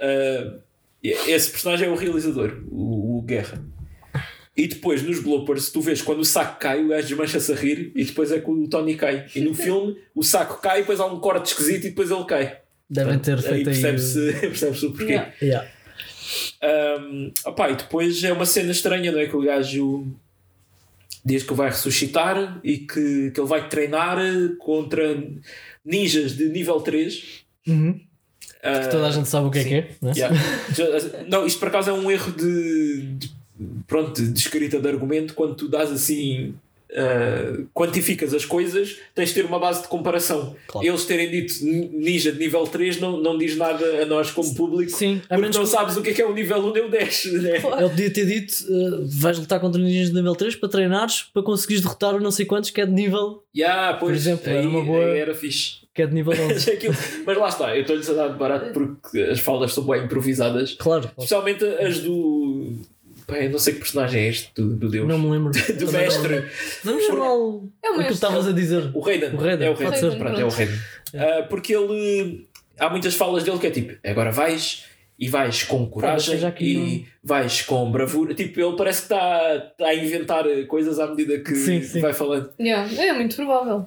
Ah, esse personagem é o realizador, o, o Guerra. E depois nos bloopers tu vês quando o saco cai, o gajo desmancha-se a rir e depois é que o Tony cai. E no filme o saco cai, depois há um corte esquisito e depois ele cai. Devem ter Aí feito aí. percebe-se percebe o porquê. Yeah. Yeah. Um, opá, e depois é uma cena estranha, não é? Que o gajo diz que vai ressuscitar e que, que ele vai treinar contra ninjas de nível 3. Uhum. Uh, Toda a gente sabe o que é sim. que é, né? yeah. Já- Não, isto por acaso é um erro de, de- pronto, de escrita de argumento quando tu dás assim. Uh, quantificas as coisas, tens de ter uma base de comparação. Claro. Eles terem dito ninja de nível 3 não, não diz nada a nós como público Sim, a porque menos não que- sabes o que é que é o nível 1 nem o 10. Né? Ele podia ter dito: uh, vais lutar contra ninjas de nível 3 para treinares para conseguires derrotar o não sei quantos que é de nível, Yeah, pois, Por exemplo, aí, era uma boa- era fixe. que é de nível 11. Aquilo- Mas lá está, eu estou-lhes a dar de barato porque as falas são bem improvisadas, claro, especialmente as do. Pá, eu não sei que personagem é este do, do Deus. não me lembro. do Também não- mestre. Vamos chamá-lo É o o que mestre. estavas a dizer. O Raiden. O Raiden, É o pode Raiden. ser. Pronto, é o Raiden. Ah, porque ele. Há muitas falas dele que é tipo: agora vais e vais com coragem aqui e vais com bravura. Tipo, ele parece que está está a inventar coisas à medida que Sim, sim. vai falando. Yeah, é muito provável.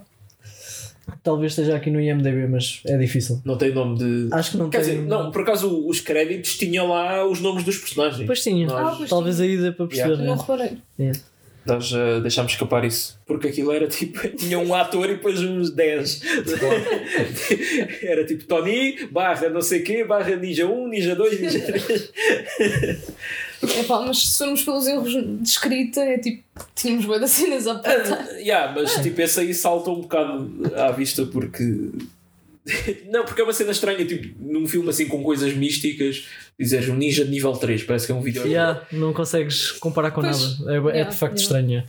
Talvez esteja aqui no IMDB, mas é difícil. Não tem nome de. Acho que não Quer tem. dizer, não, por acaso os créditos tinham lá os nomes dos personagens. Pois tinha. Nós- Ah, pois Talvez aí dê para perceber. Não né? reparei. Nós uh, deixámos escapar isso. Porque aquilo era tipo. Tinha um ator e depois uns 10. era tipo Tony, barra não sei quê, barra Ninja 1, Ninja 2, Ninja 3. Epá, mas se formos pelos erros de escrita, é tipo, tínhamos boas das cenas a apontar. yeah, mas tipo, esse aí salta um bocado à vista porque. Não, porque é uma cena estranha, tipo, num filme assim com coisas místicas, dizeres um ninja de nível 3, parece que é um vídeo. Yeah, não consegues comparar com Pois. nada. É, é Yeah, de facto yeah. estranho.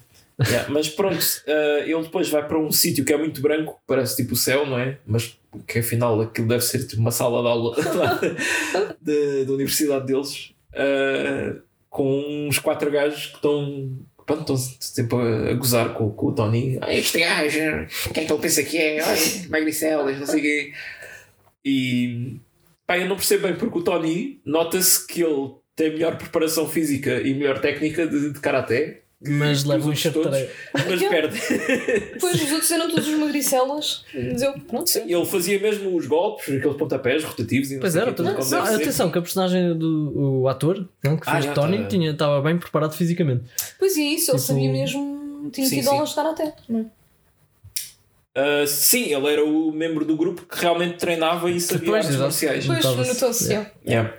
Yeah, mas pronto, eh, ele depois vai para um sítio que é muito branco, parece tipo o céu, não é? Mas que afinal aquilo deve ser tipo uma sala de aula da universidade deles, eh, com uns quatro gajos que estão. Pronto, estão sempre a, gozar com, com o Tony. "Ah, Este gajo, quem que ele pensa que é? Ai, magricelas, não sei o quê. E pá, eu não percebo bem porque o Tony nota-se que ele tem melhor preparação física e melhor técnica de, de karaté Mas que leva um areia. Mas perde. Depois os outros eram todos os magricelas. Mas eu, pronto, sim. Ele fazia mesmo os golpes, aqueles pontapés rotativos e Pois era, tudo pois- atenção, que a personagem do o ator que Ah, fez já, Tony tá. tinha, estava bem preparado fisicamente. Pois é isso, ele Tipo- sabia mesmo. Tinha Sim, tido sim. aulas de karaté. não é? Ah, sim, ele era o membro do grupo que realmente treinava e sabia Pois, artes marciais. Pois, notou-se. Yeah. Yeah.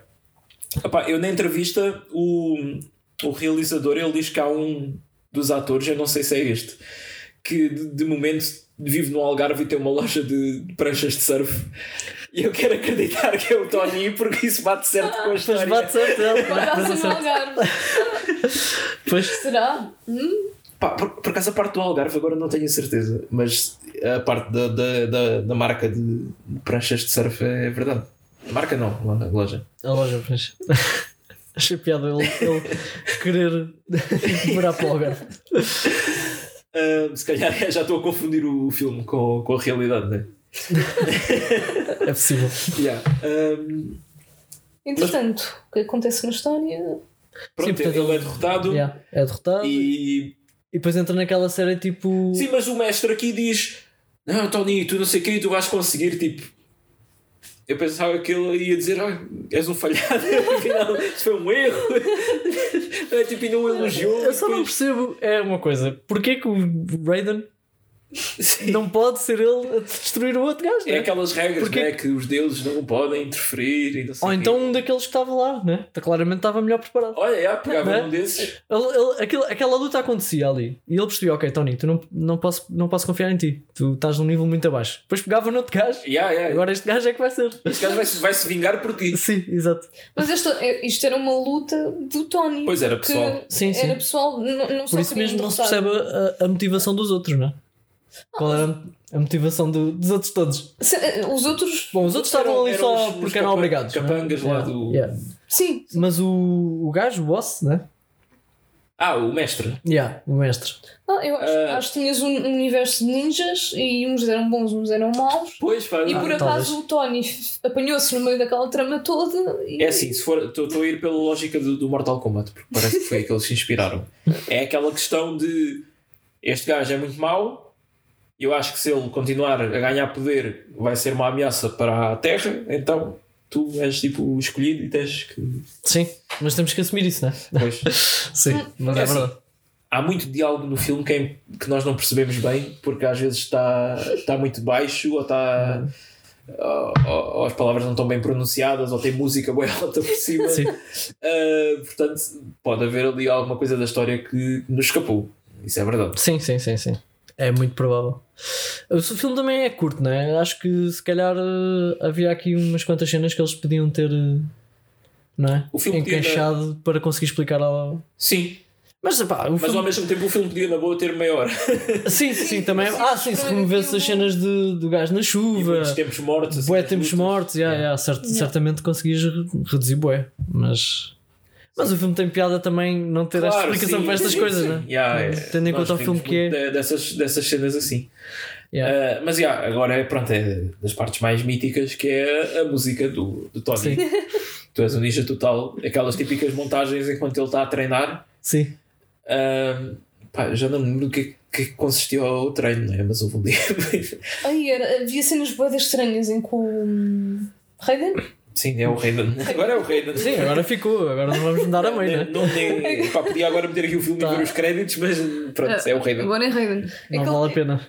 Epá, eu na entrevista, o, o realizador ele diz que há um dos atores, eu não sei se é este, que de, de momento vive no Algarve e tem uma loja de pranchas de surf. E eu quero acreditar que é o Tony porque isso bate certo com a Pois história. bate certo, ele, bate no certo. Algarve. Pois, Será? Hum? Pá, por, por acaso a parte do Algarve agora não tenho certeza, mas a parte da, da, da, da marca de pranchas de surf é verdade. Marca não, a loja. a loja, pois. Achei piada ele, ele querer morar para o Algarve. Ah, se calhar já estou a confundir o filme com, com a realidade, né? É possível. Yeah. Um, Entretanto, o que acontece na história? pronto, Sim, portanto, ele é derrotado Yeah, é derrotado e... e. depois entra naquela série tipo. Sim, mas o mestre aqui diz: Não, Tony, tu não sei o que, tu vais conseguir. Tipo, eu pensava que ele ia dizer: ah, és um falhado, afinal, isso foi um erro. É, tipo, e não o elogiou. Eu só não depois- percebo é uma coisa. Porquê que o Raiden Sim. não pode ser ele a destruir o outro gajo? É né? aquelas regras Porque- né, que os deuses não podem interferir e não Ou o quê. então um daqueles que estava lá, né? Claramente estava melhor preparado. Olha, já, pegava Né? um desses. Ele, ele- aquilo- aquela luta acontecia ali e ele percebia: Ok, Tony, tu não, não, posso, não posso confiar em ti, tu estás num nível muito abaixo. Depois pegava no outro gajo, Yeah, yeah. agora este gajo é que vai ser. Este gajo vai se, vai -se vingar por ti. Sim, exato. Mas é- isto era uma luta do Tony. Pois era, pessoal. Sim, sim. Era pessoal, não, não Por isso mesmo não se percebe a, a motivação dos outros, não é? Qual era a motivação do- dos outros todos? Se- eh, Os outros. Bom, os outros estavam ali só os- porque eram obrigados. não é? capangas lá Yeah, do- yeah. Sim, Mas o, o gajo, o boss, né? Ah, o mestre. Yeah, o mestre. Ah, eu acho, Ah. acho que tinhas um universo de ninjas e uns eram bons, uns eram maus. Pois, pá. E ah, por talvez. acaso o Tony apanhou-se no meio daquela trama toda e. É assim, se for, estou a ir pela lógica do, do Mortal Kombat, porque parece que foi aí que eles se inspiraram. É aquela questão de este gajo é muito mau, eu acho que se ele continuar a ganhar poder vai ser uma ameaça para a Terra, então tu és tipo o escolhido e tens que. Sim, mas temos que assumir isso, né? Pois. Sim, mas é, É assim, verdade. Há muito diálogo no filme que, é- que nós não percebemos bem, porque às vezes está, está muito baixo ou está. Ou, ou- ou as palavras não estão bem pronunciadas, ou tem música bem alta por cima. Sim. Uh, portanto, pode haver ali alguma coisa da história que nos escapou. Isso é verdade. Sim, sim, sim, sim. É muito provável. O filme também é curto, não é? Acho que se calhar eh, havia aqui umas quantas cenas que eles podiam ter, eh, não é? O filme podia- Encaixado para conseguir explicar ao. Sim, Mas, pá, mas filme... ao mesmo tempo o filme podia na boa ter meia hora. Sim, sim, também. sim, ah, sim, se removesse as cenas de, do gás na E chuva, muitos tempos mortos. assim, bué tempos lutas. mortos, yeah, yeah, cert- Yeah. certamente conseguias re- reduzir bué, mas. Mas o filme tem piada também não ter esta Claro, explicação sim, para estas sim, coisas, sim. né? Yeah, é. Tendo em conta o filme que é. de- Dessas, dessas cenas assim. Yeah. Uh, mas yeah, agora é, pronto, é das partes mais míticas que é a música do, do Tony. Sim, Tu és um ninja total, aquelas típicas montagens enquanto ele está a treinar. sim. Uh, pá, já não me lembro do que, que consistia o treino, não é? Mas houve um dia. Ai, era, havia cenas boedas estranhas em que o. hum, Raiden? Sim, é o Raiden. Agora é o Raiden. Sim, agora ficou, agora não vamos mudar a meio, né? Não, nem, pá, podia agora meter aqui o filme Tá. e ver os créditos, mas pronto, é o Raiden. Agora é Raiden. Não Aquele- vale a pena.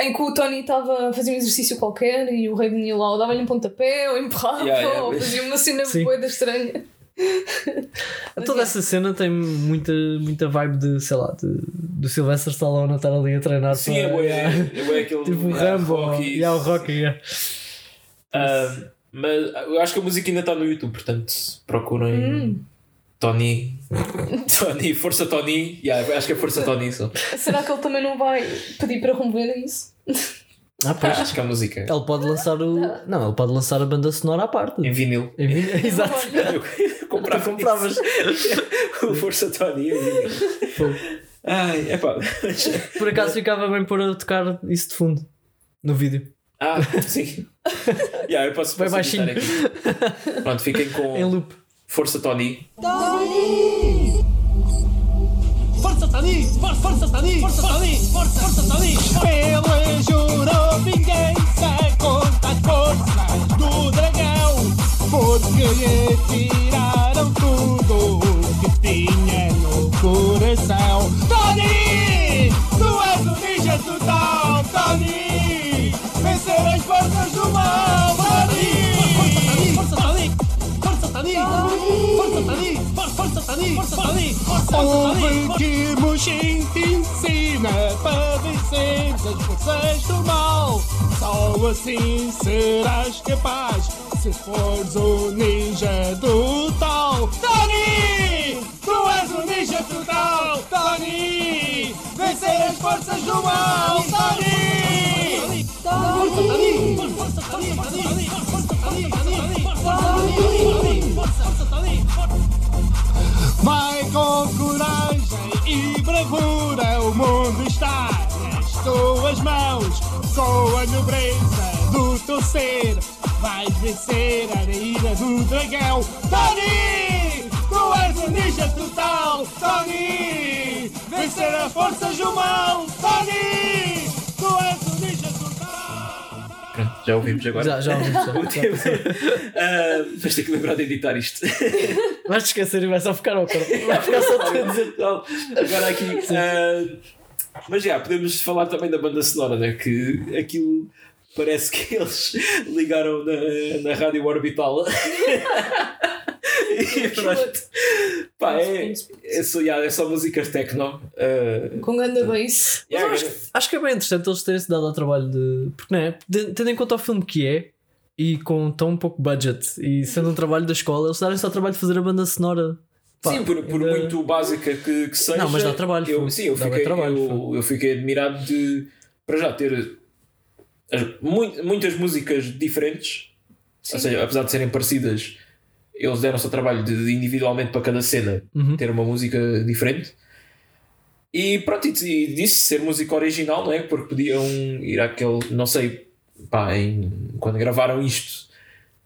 Em que o Tony estava a fazer um exercício qualquer e o Raiden ia lá, ou dava-lhe um pontapé, ou empurrava, Yeah, yeah. ou fazia uma cena boeda estranha. Toda é. essa cena tem muita, muita vibe de, sei lá, de, do Sylvester Stallone a estar ali a treinar Sim, para- é, é, bué aquele. Tipo o Rambo, e o Rocky. yeah. Ah, mas eu acho que a música ainda está no YouTube, portanto procurem Hum. Tony. Tony, Força Tony. Yeah, acho que é Força Tony só. Será que ele também não vai pedir para remover isso? Ah, Ah, pois. acho que é a música. Ele pode lançar o. Não, ele pode lançar a banda sonora à parte. Em vinil. Em vinil- Exato. Eu comprava Tu compravas. isso. o Força Tony em vinil. Ai, é pá. Por acaso ficava bem por a tocar isso de fundo no vídeo. Ah, sim. Yeah, eu posso, Vai posso editar aqui. Pronto, fiquem com Em loop. Força Tony. Tony! Força Tani! Força, força Tani! Força Tani! Força, força Tani! Ele jurou vingança contra as forças do dragão Porque lhe tiraram tudo o que tinha no coração Tony! Tani! Ouve que Mushin te ensina para vencer as forças do mal. Só assim serás capaz se fores o ninja do tal. Tony! Tu és o ninja total, Tony! Vencer as forças do mal, Tony! Força Tony! Força Tony! Força Tony! Força Tony! Vai com coragem e bravura, o mundo está nas tuas mãos. Com a nobreza do teu ser, vais vencer a ira do dragão. Tony! Tu és o ninja total, Tony! Vencer as forças do Tony! Tu és já ouvimos agora. Já, já ouvimos. já. Tema. Ah, Vais ter que lembrar de editar isto. Vais esquecer e vai só ficar ao coro. Vai ficar só a dizer. Não, Agora aqui. ah, mas já, podemos falar também da banda sonora, né? Que aquilo parece que eles ligaram na, na rádio orbital. e pronto. Pá, é, é, só, já, é só músicas techno. ah, Com ganda bass. eu acho, acho que é bem interessante eles terem se dado ao trabalho de. Porque não é? Tendo em conta o filme que é e com tão pouco budget e sendo um trabalho da escola, eles darem-se ao trabalho de fazer a banda sonora. Pá, Sim, por, por ainda- muito básica que, que seja. Não, mas dá trabalho, Eu, foi. sim, eu Dá fiquei, trabalho, eu, eu fiquei admirado de, para já, ter muitas músicas diferentes. Ou seja, apesar de serem parecidas, eles deram-se ao trabalho de, individualmente para cada cena Uhum. ter uma música diferente. E pronto, e, e disse ser música original, não é? Porque podiam ir àquele, não sei, pá, em, quando gravaram isto,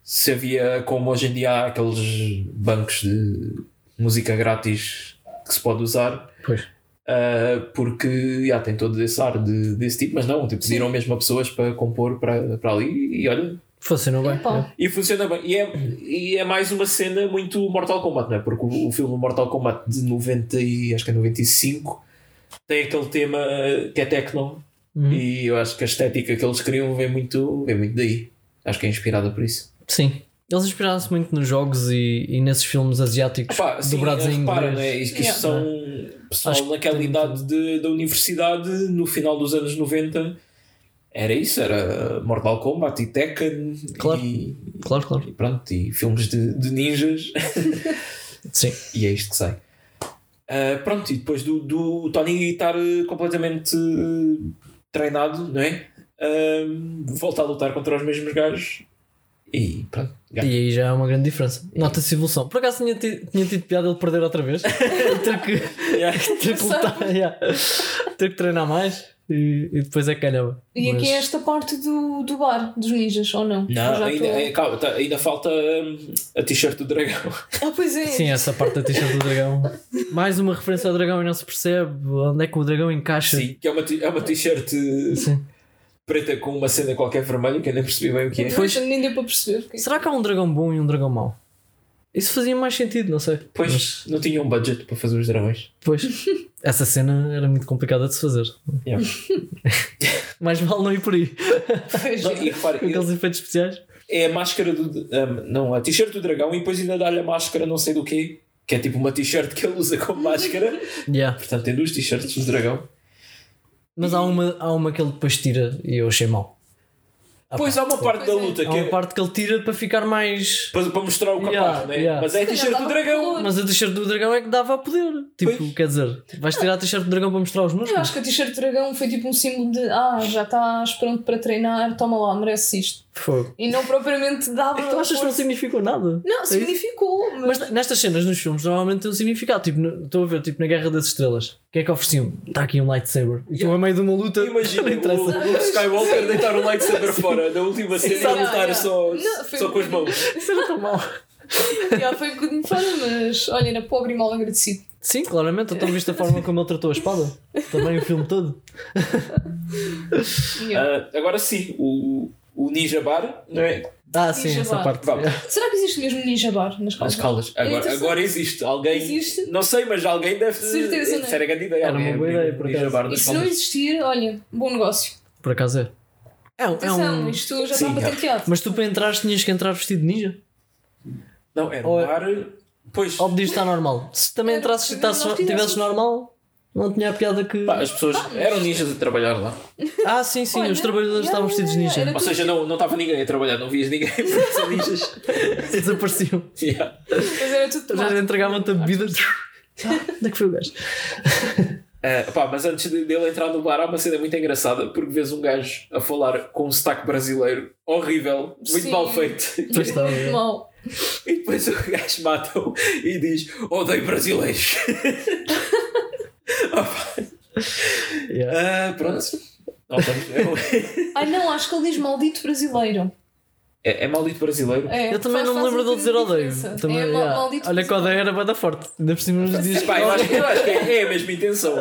se havia, como hoje em dia há aqueles bancos de música grátis que se pode usar, Pois. Ah, porque já tem todo esse ar de, desse tipo, mas não, tipo, pediram mesmo a pessoas para compor para, para ali e olha, Funcionou bem. Epá. e funciona bem. E é, e é mais uma cena muito Mortal Kombat, não é? Porque o, o filme Mortal Kombat de 90 e acho que é 95 tem aquele tema que é techno Uhum. e eu acho que a estética que eles criam vem muito, vem muito daí. Acho que é inspirada por isso. Sim. Eles inspiraram-se muito nos jogos e, e nesses filmes asiáticos sim, dobrados em repara, inglês. não é? Isto que isto Yeah. são pessoal Acho naquela idade de, da universidade, no final dos anos 90, era isso, era Mortal Kombat e Tekken Claro. e, Claro, claro. e pronto, e filmes de, de ninjas. Sim. e é isto que sai. Ah, pronto, e depois do, do Tony estar eh, completamente eh, treinado, não é? Ah, volta a lutar contra os mesmos gajos e pronto, ganha. E aí já é uma grande diferença. Nota-se evolução. Por acaso tinha, ti- tinha tido piada ele perder outra vez. ter que, Yeah. ter que lutar, yeah. ter que treinar mais e, e depois é que ganhava. E Mas- aqui é esta parte do, do bar dos ninjas, ou não? Não, ainda, tô- é, calma, tá, ainda falta hum, a t-shirt do dragão. Ah, pois é. Sim, essa parte da t-shirt do dragão. Mais uma referência ao dragão e não se percebe onde é que o dragão encaixa. Sim, que é uma, é uma t-shirt Sim. Preta com uma cena qualquer vermelha que eu nem percebi bem o que é. Depois nem deu para perceber. porque- Será que há um dragão bom e um dragão mau? Isso fazia mais sentido, não sei. Pois Mas, não tinha um budget para fazer os dragões. pois, essa cena era muito complicada de se fazer. Yeah. Mais vale não ir por aí. Pois Não, é. e repare, Com aqueles efeitos especiais. é a máscara do. um, não, a t-shirt do dragão e depois ainda dá-lhe a máscara não sei do quê. Que é tipo uma t-shirt que ele usa como máscara. Yeah. Portanto, tem duas t-shirts do dragão. Mas há uma, há uma que ele depois tira e eu achei mal. Ah, Pois pá. há uma parte da é. luta Há que uma é parte que ele tira para ficar mais. para, para mostrar o capaz, Yeah, né? yeah. mas é a t-shirt do dava dragão. Mas a t-shirt do dragão é que dava a poder. Tipo, Pois. quer dizer, vais tirar a t-shirt do dragão para mostrar os Eu músculos? acho que a t-shirt de dragão foi tipo um símbolo de ah, já estás pronto para treinar, toma lá, merece isto. Fogo. E não propriamente dava. Tu achas que não significou nada? Não, É significou, mas. Mas nestas cenas nos filmes normalmente tem um significado. Tipo, no- estou a ver, tipo, na Guerra das Estrelas. O que é que ofereciam? Está aqui um lightsaber. E tu a meio de uma luta. Imagina o, o Luke Skywalker deitar o lightsaber fora da última cena e Yeah, lutar yeah. só, Não, foi só com as um mãos. Isso era tão mau. Já foi um bocadinho fora, mas olha, era pobre e mal agradecido. Sim, claramente. Então viste a forma como ele tratou a espada? Também o filme todo. Yeah. Ah, agora sim, o, o Ninja Bar, não é? Ah, sim, Ninja essa Bar. parte. Vamos. Será que existe mesmo ninja bar nas As calças? caldas. É Agora, agora existe. Alguém. Existe? Não sei, mas alguém deve. Certeza, não é? Ser a grande ideia. Era uma boa ideia, por Ninja acaso. Bar E se não existir, olha, bom negócio. Por acaso é. É um. É Atenção, um... isto já Sim, está é. patenteado. Mas tu para entrar tinhas que entrar vestido de ninja? Não, era um é- bar. Pois. Ou podias estar normal? Se também Era, entrasses e se tivesses- tivesses normal, não tinha a piada que. Pá, as pessoas eram ninjas a trabalhar lá. Ah, sim, sim, Olha, os trabalhadores yeah, estavam vestidos de yeah, ninja. Ou seja, não não estava ninguém a trabalhar, não vias ninguém porque são ninjas. Desapareciam. Yeah. Mas era tudo Já entregavam-te a bebida. Onde é que foi o gajo? Ah, pá, mas antes de- dele entrar no bar há uma cena muito engraçada porque vês um gajo a falar com um sotaque brasileiro horrível, muito Sim. mal feito. Pois está, Muito é. mal. E depois o gajo mata-o e diz: Odeio brasileiros. Yeah. Ah, pronto. Não, estamos- Ai não, acho que ele diz maldito brasileiro. é, é maldito brasileiro. É, Eu também faz- não me lembro de ele dizer odeio. Também, é yeah. maldito Olha que odeio era bada forte. Ainda por cima nos dias. Pá, eu acho, eu acho que é, é a mesma intenção.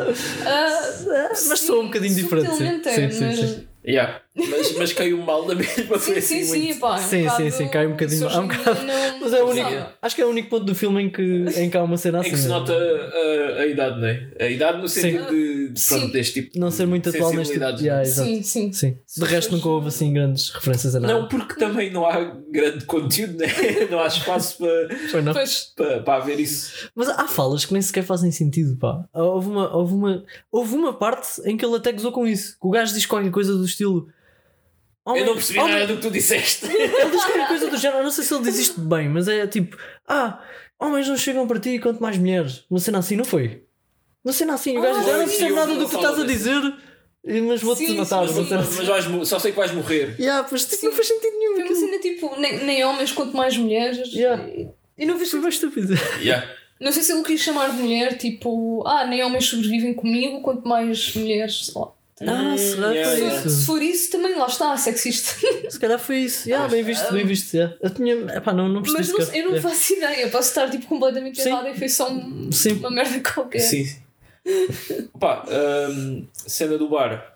Ah, Mas sou um bocadinho diferente. Sim, sim, é, sim. mas- sim. Yeah. Mas, mas caiu mal da mesma Sim, foi sim, assim sim, muito- pá. é um Sim, sim, bocado- sim, cai um bocadinho. isso Há um bocado- não- Mas é o único, sabe? acho que é o único ponto do filme em que, em que há uma cena assim. Em que se nota a, a idade, não é? A idade no sentido de, de, pronto, Sim. deste tipo. Não ser muito atual neste tipo. Yeah, não é? Sim, sim. Sim. De resto nunca houve assim grandes referências a nada. Não, porque também não há grande conteúdo, né? não há espaço para, não. Para, para haver isso. Mas há falas que nem sequer fazem sentido, pá. Houve uma, houve uma, houve uma parte em que ele até gozou com isso. Que o gajo diz qualquer coisa do estilo. Homem- Eu não percebi homem- nada do que tu disseste. Ele diz qualquer coisa do género, não sei se ele diz isto bem, mas é tipo: Ah, homens não chegam para ti quanto mais mulheres. Uma cena assim, não foi? Uma cena assim, o gajo Ah, diz: Eu não percebo nada do que estás a dizer, mas vou-te Sim, matar. sim, uma sim. mas assim. mas vais, só sei que vais morrer. Yeah, pois tipo, Sim. não faz sentido nenhum. aquilo. cena tipo, nem, nem homens quanto mais mulheres. Yeah. E não, vi- Foi bem estúpido. Yeah. não sei se ele quis chamar de mulher, tipo, ah, nem homens sobrevivem comigo, quanto mais mulheres, sei lá. Ah, será que yeah, foi yeah. isso? Se for isso, também lá está, sexista. Se calhar foi isso. Yeah, bem visto, bem visto. Yeah. Eu tinha. Epá, não, não percebi Mas não, eu não faço ideia, posso estar tipo completamente Sim. errada e foi só um- Sim. uma merda qualquer. Sim. Pá, hum, cena do bar.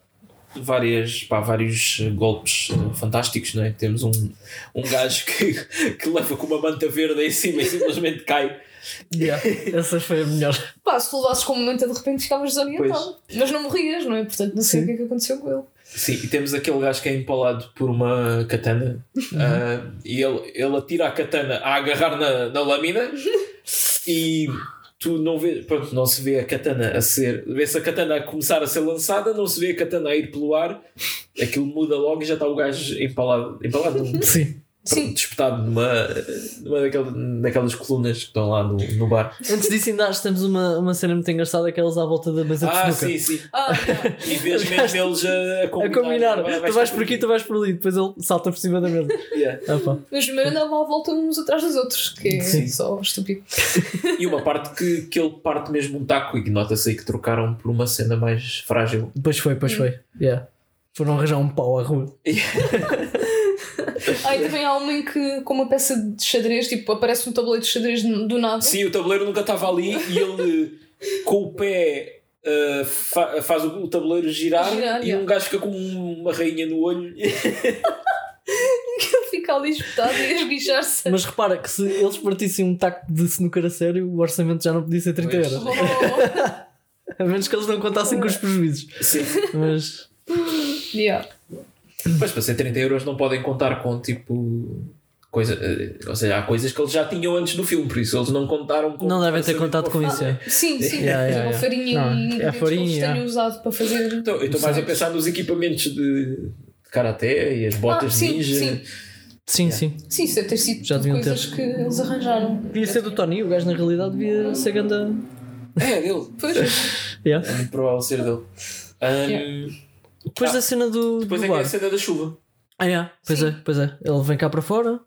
Várias, pá, vários golpes eh, fantásticos, não é? Temos um, um gajo que, que leva com uma manta verde em cima e simplesmente cai. Yeah, Essa foi a melhor. Pá, se tu levasses com manta de repente ficavas desorientado. Mas não morrias, não é? Portanto, não sei Sim. o que é que aconteceu com ele. Sim, e temos aquele gajo que é empalado por uma katana ah, e ele, ele atira a katana a agarrar na, na lâmina e tu não vês, pronto, não se vê a katana a ser, vê-se a katana a começar a ser lançada, não se vê a katana a ir pelo ar, aquilo muda logo e já está o gajo empalado, empalado Sim. Sim. pronto, espetado numa, numa daquelas, daquelas colunas que estão lá no, no bar. Antes disso, ainda acho que temos uma, uma cena muito engraçada que é eles à volta da mesa de Ah, snooker. sim, sim. Ah, E vês mesmo eles a, a combinar. A combinar, Vai- tu vais por aqui, tu vais por ali, depois ele salta por cima da mesa. Yeah. Ah, mas primeiro andavam à volta uns atrás dos outros, que é Sim. só estúpido. E uma parte que, que ele parte mesmo um taco e que nota-se aí que trocaram por uma cena mais frágil. Depois foi, depois foi. Yeah. Foram arranjar um pau à rua. Ah, e também há uma em que, com uma peça de xadrez, tipo, aparece um tabuleiro de xadrez do nada. Sim, o tabuleiro nunca estava ali e ele com o pé uh, fa- faz o, tabuleiro girar, Girar, e yeah. um gajo fica com uma rainha no olho. Ele fica ali espetado e a esguichar-se. Mas repara que se eles partissem um taco de snooker a sério, o orçamento já não podia ser 30 Pois. euros. Oh, A menos que eles não contassem com os prejuízos. Sim. Mas. yeah. Mas para ser 30 euros não podem contar com tipo. Coisa, eh, ou seja, há coisas que eles já tinham antes do filme, por isso eles não contaram com. Não devem ter contado com isso. é. Sim, sim. Yeah, yeah, uma yeah. farinha Não, e é ingredientes farinha, que eles yeah. tenham usado para fazer. Então, eu estou mais a pensar nos equipamentos de, de karaté e as botas Ah, sim, ninja. sim. Sim, sim. Sim, isso deve ter sido Já deviam coisas ter. que eles arranjaram. Devia ser do Tony, o gajo na realidade devia ser ganda. É, dele. Pois, Yeah. É muito provável ser dele. Ahm, Yeah. Depois Ah, da cena do, Depois do é que é bar. a cena da chuva. Ah, yeah. Pois Sim. é, pois é. Ele vem cá para fora.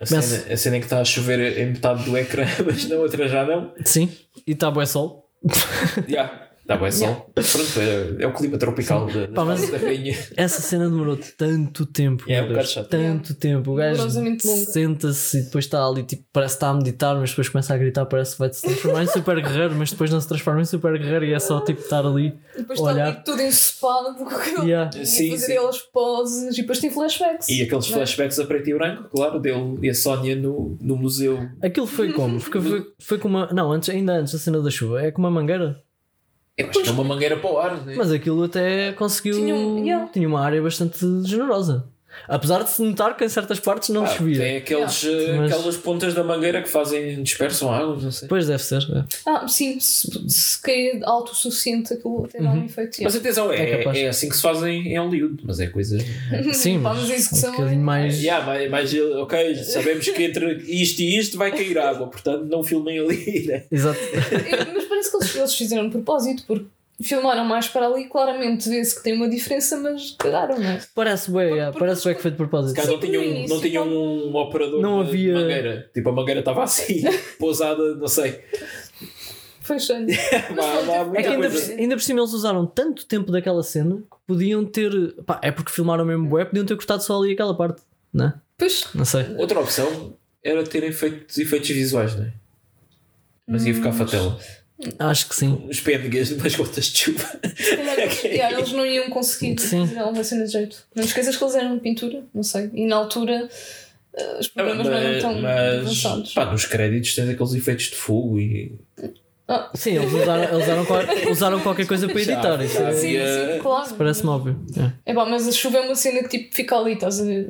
A cena, a cena em que está a chover em metade do ecrã, mas na outra já não. Sim. E está bué sol. Yeah. Dá bem sol. Pronto, é, é o clima tropical da, Pá, mas- da rainha. Essa cena demorou tanto tempo. É, um bocado chato. Tanto tempo. O gajo senta-se e depois está ali, tipo, parece que está a meditar, mas depois começa a gritar, parece que vai se transformar em super guerreiro, mas depois não se transforma em super guerreiro e é só tipo estar ali. E depois Olhar. está ali tudo ensopado aquilo. Yeah. E Sim, fazer sim. elas poses. E depois tem flashbacks. E aqueles Não é? flashbacks a preto e branco, claro, dele e a Sónia no, no museu. Aquilo foi como? Foi, foi, foi com uma. Não, antes, ainda antes da cena da chuva. É com uma mangueira. Eu acho que é uma mangueira para o ar, né? Mas aquilo até conseguiu. Tinha yeah. tinha uma área bastante generosa. Apesar de se notar que em certas partes não Ah, chovia. tem aqueles, eh, Mas- aquelas pontas da mangueira que fazem dispersam água, não sei. Depois deve ser. é. Ah, sim, se, se cair alto o suficiente, aquilo até dá Uhum. um efeito. Mas atenção, é, É é assim que se fazem em Hollywood, mas é coisas. Sim, mas execução um bocadinho é- mais. Yeah, mas, mas, ok, sabemos que entre isto e isto vai cair água, portanto não filmem ali, né? Exato. É, parece que eles, eles fizeram de propósito, porque filmaram mais para ali, claramente vê-se que tem uma diferença, mas cagaram, não é? Parece bem, yeah, Porque- parece bem que foi de propósito. Cara, não tinham, no não início, tinham um operador Não de havia- mangueira. Tipo, a mangueira estava assim, pousada, não sei. Vá É que ainda por, ainda por cima eles usaram tanto tempo daquela cena que podiam ter. Pá, é porque filmaram mesmo web, podiam ter cortado só ali aquela parte, né? Pois, Não sei. Outra opção era terem feito efeitos visuais, não é? Mas ia ficar fatela. Acho que sim. Os pêndegas nas gotas de chuva. yeah, eles não iam conseguir Sim. fazer alguma cena de jeito. Não esqueças que eles eram de pintura, não sei. E na altura eh, os programas não eram tão mas avançados. pá, nos créditos tens aqueles efeitos de fogo e. Sim, eles usaram, usaram, usaram qualquer coisa para editar. Já- Isso já é- Sim, sim, claro. parece-me óbvio. É. É pá, mas a chuva é uma cena que tipo fica ali, estás a ver?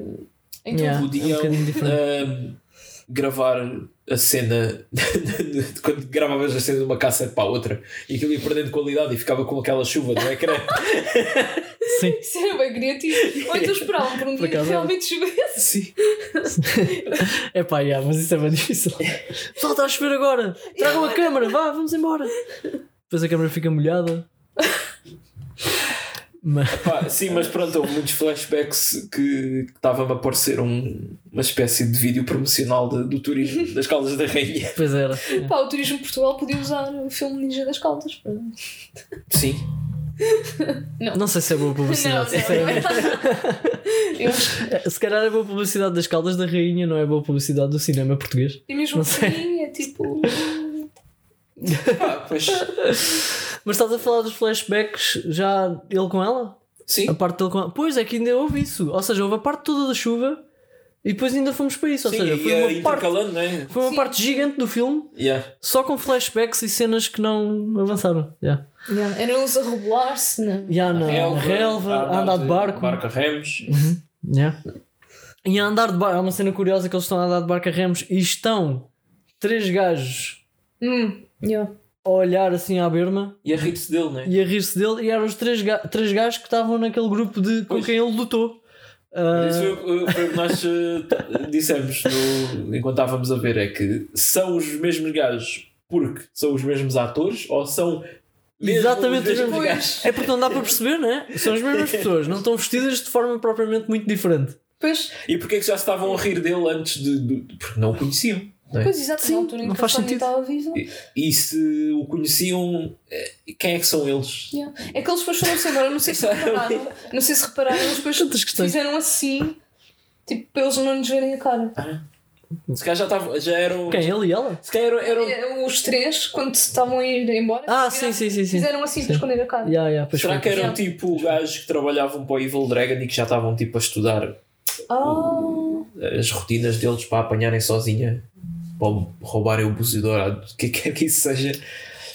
Em tudo. Yeah, é um bocadinho diferente. ahm, gravar a cena quando gravavas a cena de uma cassete para a outra e aquilo ia perdendo qualidade e ficava com aquela chuva no ecrã. Sim. Isso era bem criativo. Ou então esperavam por um Por dia que realmente chovesse. Sim. É pá, yeah, mas isso é bem difícil. Pessoal, está a chover agora. Tragam a câmara, vá, vamos embora. Depois a câmara fica molhada. Mas, Pá, sim, mas pronto, houve muitos flashbacks que estava-me a parecer um- uma espécie de vídeo promocional de- do turismo das Caldas da Rainha. pois era. é. Pá, o Turismo de Portugal podia usar o filme Ninja das Caldas. Sim. Não sei se é boa Não, publicidade. sinceramente. não. Eu Se calhar é boa publicidade das caldas da rainha, não é boa publicidade do cinema português. que mesmo Não assim é tipo. Pá, pois, Mas estás a falar dos flashbacks já ele com ela? sim. A parte dele com ela? Pois é que ainda houve isso. Ou seja, houve a parte toda da chuva e depois ainda fomos para isso. Ou Sim, seja, foi uma, parte, intercalando, né? foi uma Sim. parte gigante do filme Yeah. só com flashbacks e cenas que não avançaram. Yeah. Yeah. Eram eles a rebolar-se, não. Yeah, na Relva, relva, a andar de barco. Barco a remos. Yeah. E a andar de barco. Há uma cena curiosa que eles estão a andar de barco a remos e estão três gajos Hum, yeah. a olhar assim à berma E a rir-se dele, né? e a rir-se dele e eram os três, ga três gajos que estavam naquele grupo de, com Pois. quem ele lutou. Ah, Isso foi, foi o que nós eh, dissemos no- enquanto estávamos a ver: é que são os mesmos gajos porque são os mesmos atores ou são mesmo Exatamente os os mesmos gajos? É porque não dá para perceber, não é? São as mesmas pessoas, não estão vestidas de forma propriamente muito diferente. Pois, E porquê é que já se estavam a rir dele antes de. de- porque não o conheciam. Não é? pois exato, Sim, na altura em não que faz sentido. estava viva. E, e se o conheciam, eh, quem é que são eles? Yeah. É que eles depois foram-se embora, não sei se repararam, não sei se repararam, eles depois fizeram assim, tipo, para eles não nos verem a cara. Se calhar já, estavam, já eram. Quem? Ele e ela? Se calhar eram. eram- É, Os três, quando estavam a ir embora, Ah, fizeram- sim, sim, sim, sim. fizeram assim Sim. para esconder a cara. Yeah, yeah, pois será foi. que eram Yeah. tipo gajos que trabalhavam para o Evil Dragon e que já estavam tipo a estudar Ah, as rotinas deles para apanharem sozinha, para roubarem o buzidor, o que quer que isso seja.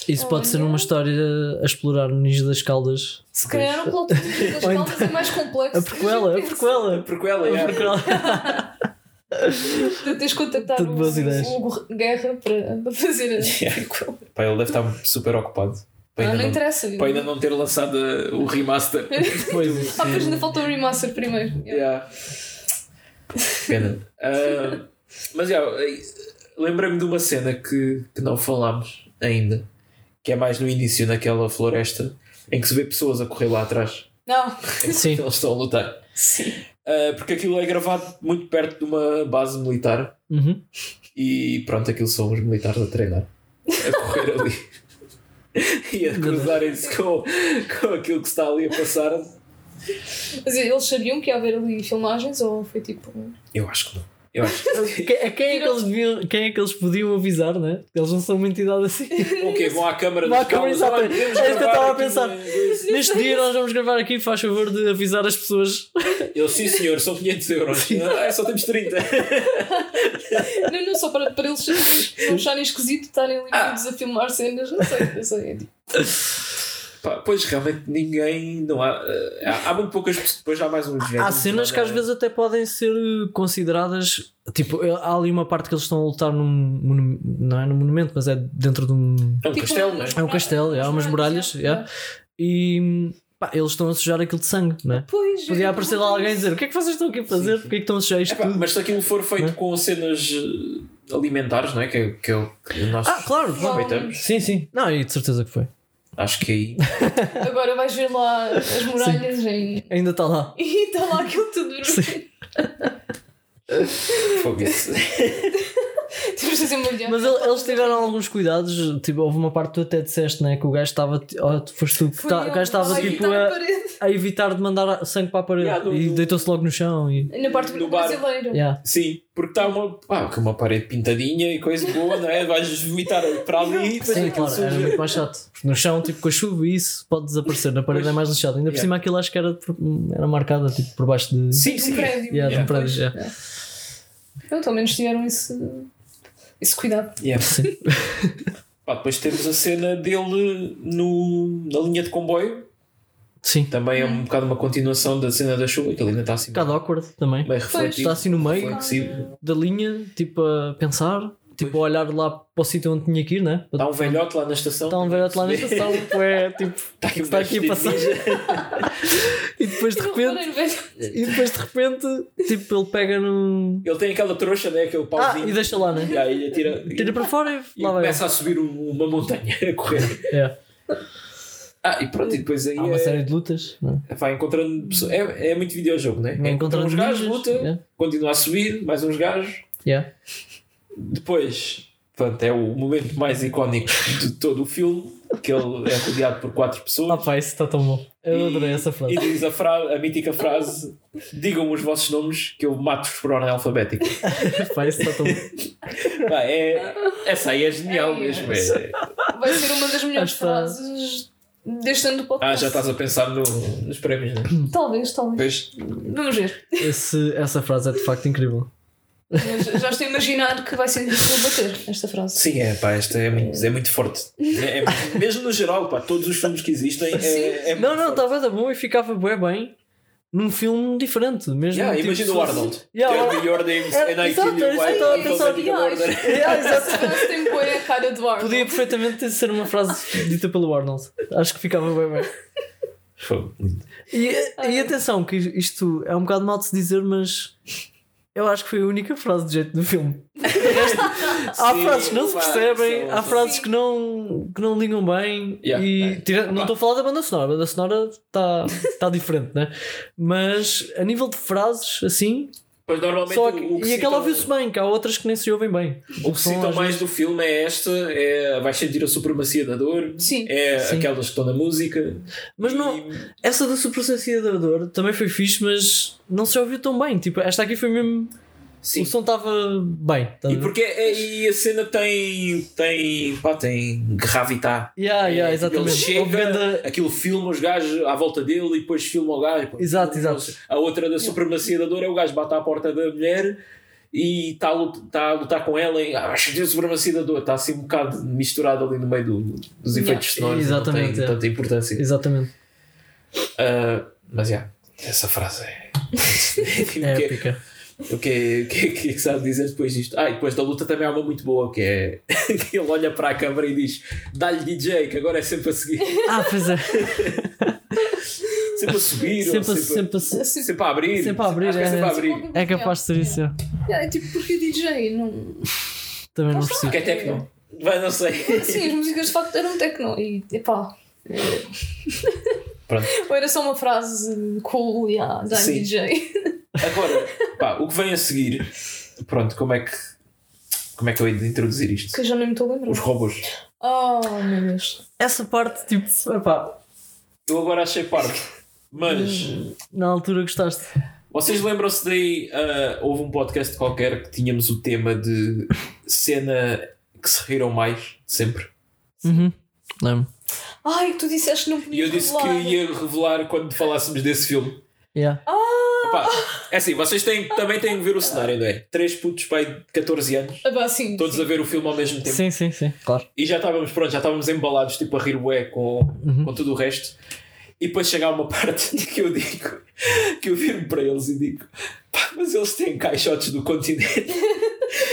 Isso pode ser uma história a explorar no Ninja das Caldas. se calhar o plot twist das Ou caldas então- é mais complexo. A prequela, a prequela. Porque ela A é. prequela. Tu tens de contactar Tudo o, Hugo Guerra para, para fazer a Yeah. Pá, ele deve estar super ocupado. Para Ah, ainda, não não, interessa. para ainda não ter lançado uh, o remaster. Ah, pois ainda falta o remaster primeiro. Yeah. Pena. Ah, mas yeah, eh, lembrei-me de uma cena que, que não falámos ainda, que é mais no início, naquela floresta, em que se vê pessoas a correr lá atrás. Não, Sim. Eles estão a lutar. sim. Ah, porque aquilo é gravado muito perto de uma base militar Uhum. e pronto, aquilo são os militares a treinar, a correr ali. e a cruzarem-se com, com aquilo que está ali a passar. Mas eles sabiam que ia haver ali filmagens ou foi tipo. Eu acho que não. Eu acho que Quem, a quem, é que eles deviam, quem é que eles podiam avisar, né? Eles não são uma entidade assim. O quê? Vão à câmara Vão à dos câmara, exato. É isso que eu estava a pensar. Neste dia nós vamos gravar aqui, faz favor de avisar as pessoas. Eu, sim senhor, são 500 euros. Ah, é, só temos 30. Não, não, só para, para eles acharem esquisito estarem ali Ah. a filmar cenas, não sei, não sei. é tipo, Pá, pois realmente ninguém. Não há, eh, há, há muito poucas pessoas. Depois há mais uns Há cenas que às é? vezes até podem ser consideradas. Tipo, há ali uma parte que eles estão a lutar num. Não é num monumento, mas é dentro de um. É um tipo, castelo, não é? É um castelo, há umas muralhas. é. yeah. E. pá, eles estão a sujar aquilo de sangue, não é? Pois. Podia aparecer lá alguém e dizer: O que é que vocês estão aqui a fazer? Porquê é que estão a sujar isto Epá, tudo? mas se aquilo for feito é? com cenas eh, alimentares, não é? Que, é- que é o que nós Ah, claro. Sim, sim. Não, e de certeza que foi. Acho que aí. Agora vais ver lá as muralhas em. Ainda está lá. E está lá aquilo tudo vermelho. Fogo isso. Temos de fazer uma. Mas ele- eles tiveram alguns cuidados. Tipo, houve uma parte que tu até disseste, né? Que o gajo estava. Oh, tu foste tu que tá- eu. o gajo estava Ai, tipo tá na a, parede. a evitar de mandar sangue para a parede Yeah, no- e deitou-se logo no chão. E, Na parte No bar. brasileira. yeah. Sim, porque está uma, pá, com uma parede pintadinha e coisa boa, não é? Vais vomitar para ali e depois Sim, aquilo claro, era suja. muito mais chato. Porque no chão, tipo, com a chuva e isso pode desaparecer. Na parede Pois. é mais lixado. Ainda por Yeah. cima aquilo acho que era, por- era marcado tipo, por baixo de. Sim, Um sim. prédio. Yeah, de um prédio, Pois, yeah. é. Pronto, ao menos tiveram esse, esse cuidado. Yeah. Sim. Pá, depois temos a cena dele no, na linha de comboio. Sim. Também é um bocado uma continuação da cena da chuva, que ele ainda está assim Um bocado awkward também. meio refletido. Está assim no meio flexível. da linha, tipo, a pensar, tipo, a olhar lá para o sítio onde tinha que ir, né? Está um velhote lá na estação. Está um velhote lá na estação, tipo, é tipo, Está aqui, está aqui a ninja. E depois de repente, e depois de repente, tipo, ele pega num. Ele tem aquela trouxa, né? aquele Ah, pauzinho. e deixa lá, né? E aí atira, Tira para fora e e lá vai. começa a subir um- uma montanha a correr. É. Ah, e pronto, e depois aí Há uma é- série de lutas. Não é? vai encontrando pessoas. É, é muito videojogo, né? Vai É encontrando uns gajos, luta, yeah. continua a subir, mais uns gajos. Yeah. Depois, pronto, é o momento mais icónico de todo o filme, que ele é rodeado por quatro Ah, pessoas. pá, isso está tão bom. Eu adorei essa E frase. diz a, fra a mítica frase: Digam os vossos nomes que eu mato-vos por ordem alfabética. Pá, isso está tão bom. Pá, é, essa aí é genial É, mesmo. é- Vai ser uma das melhores Esta- frases deste ano do Ah, podcast. já estás a pensar no- nos prémios, né? Talvez, talvez. Pois, Vamos ver. Esse, essa frase é de facto incrível. Mas já estou a imaginar que vai ser difícil bater esta frase. sim, é pá, esta é muito, é muito forte. É- é- mesmo no geral, pá, todos os filmes que existem. É, é Não, muito não, estava bom e ficava bem bem num filme diferente. Mesmo Yeah, tipo, imagina o Arnold. Yeah, Tell o- me your names É, and I exato, kill you é. Yeah, Esta exato. tem boa a cara do Arnold. Podia perfeitamente ser uma frase dita pelo Arnold. Acho que ficava bem bem. E, e atenção, que isto é um bocado mal de se dizer, mas eu acho que foi a única frase de jeito do filme. Há Sim, frases que não se percebem, há frases que não, que não ligam bem. Yeah, e é. tira- não estou a falar da banda sonora, a banda sonora está tá diferente, né? Mas a nível de frases, assim, Pois normalmente só que, o que e aquela ouviu-se bem, que há outras que nem se ouvem bem. O que citam mais vezes- do filme é esta, é vais sentir a supremacia da dor, Sim. é Sim. aquelas que estão na música. Mas não, E- essa da supremacia da dor também foi fixe, mas não se ouviu tão bem. Tipo, esta aqui foi mesmo. Sim. O som estava bem. a E porque é, e a cena tem. tem. pá, tem gravitar. Yeah, yeah, É, exatamente. Ele chega, aquilo filma os gajos à volta dele e depois filma o gajo. Exato, exato. A outra da supremacia da dor é o gajo bate à porta da mulher e está a, tá a lutar com ela e ah, acho que a supremacia da dor está assim um bocado misturado ali no meio do- dos efeitos sonoros. e Exatamente, Não tem é. tanta importância. Exatamente. Ah, mas já, essa frase é. É épica. O, que, o que é que sabe dizer depois disto? Ah, e depois da luta também há uma muito boa que é que ele olha para a câmara e diz: dá-lhe DJ, que agora é sempre a seguir, Ah, pois é. sempre a subir, Sempre, a- sempre, sempre, a- Assim, sempre a abrir. Sempre a abrir, que é é. sempre a abrir. É capaz de ser isso. é. É tipo, porque DJ não. Também não Não percebo. Que é techno. Vai, não sei. Sim, as músicas de facto eram techno e epá. Pronto. Ou era só uma frase cool, yeah, da Sim. DJ. Agora, pá, o que vem a seguir, pronto, como é que Como é que eu hei de introduzir isto? Que eu já nem me estou a lembrar. Os robôs. Oh, meu Deus. Essa parte, tipo, epá, Eu agora achei parte. Mas na altura gostaste. vocês lembram-se daí? ah, houve um podcast qualquer que tínhamos o tema de cena que se riram mais, sempre. Uhum. Lembro. Ai, tu disseste que não E eu disse que revelar. ia revelar quando falássemos desse filme. Yeah. Epá, é assim, vocês têm, também têm que ver o cenário, não é? Três putos, pai, de 14 anos, Ah, sim. todos sim. a ver o filme ao mesmo tempo. Sim, sim, sim, claro. E já estávamos, pronto, já estávamos embalados, tipo, a rir bué com, com tudo o resto. E depois chega a uma parte que eu digo, que eu viro para eles e digo, pá, mas eles têm caixotes do continente.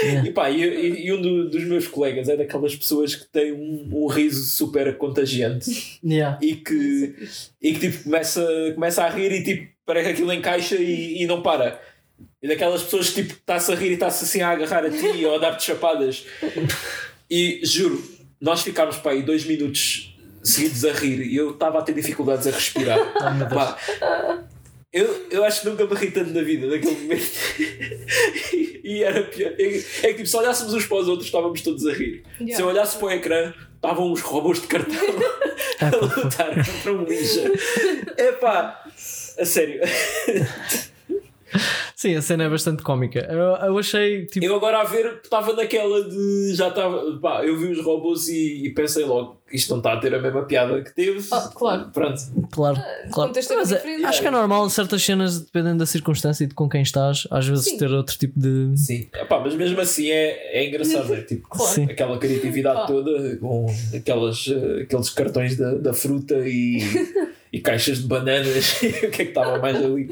Yeah. E pá, e, e- e um do- dos meus colegas é daquelas pessoas que têm um, um riso super contagiante Yeah. e que, e que tipo, começa, começa a rir e tipo, parece que aquilo encaixa e, e não para. E daquelas pessoas que tipo, está-se a rir e está-se assim a agarrar a ti ou a dar-te chapadas. E juro, nós ficámos para aí dois minutos seguidos a rir e eu estava a ter dificuldades a respirar. Oh. Pá, eu, eu acho que nunca me ri tanto na vida naquele momento. e, e era pior. É, que- é que tipo, se olhássemos uns para os outros, estávamos todos a rir. Yeah. Se eu olhasse para o ecrã, estavam os robôs de cartão a lutar contra um ninja. Epá, a sério. Sim, a cena é bastante cómica. Eu, eu achei, tipo, Eu agora a ver, estava naquela de. Já estava. Pá, eu vi os robôs e, e pensei logo isto não está a ter a mesma piada que teve. Ah, claro. Pronto. claro, claro. contexto é Mas é- acho que é normal, certas cenas, dependendo da circunstância e de com quem estás, às vezes Sim. ter outro tipo de. Sim. Epá, mas mesmo assim é, é engraçado, é tipo. Claro. Sim. aquela criatividade Pá. toda com aquelas, eh, aqueles cartões da, da fruta e, e caixas de bananas o que é que estava mais ali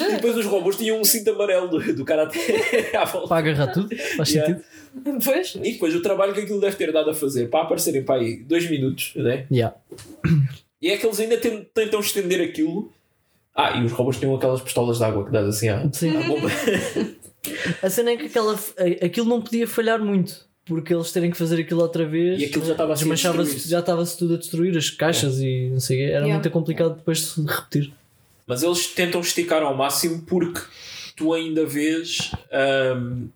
e depois os robôs tinham um cinto amarelo do, do karate à volta Para agarrar tudo, faz Yeah. sentido. Pois. e depois o trabalho que aquilo deve ter dado a fazer para aparecerem para aí dois minutos né? Yeah. e é que eles ainda ten- tentam estender aquilo ah, e os robôs tinham aquelas pistolas de água que dás assim à, Sim. à bomba A cena é que aquela, aquilo não podia falhar muito, porque eles terem que fazer aquilo outra vez. e aquilo já estava assim a já estava-se tudo a destruir, as caixas e não sei o quê. Era Yeah. muito complicado depois de se repetir. Mas eles tentam esticar ao máximo porque tu ainda vês hum,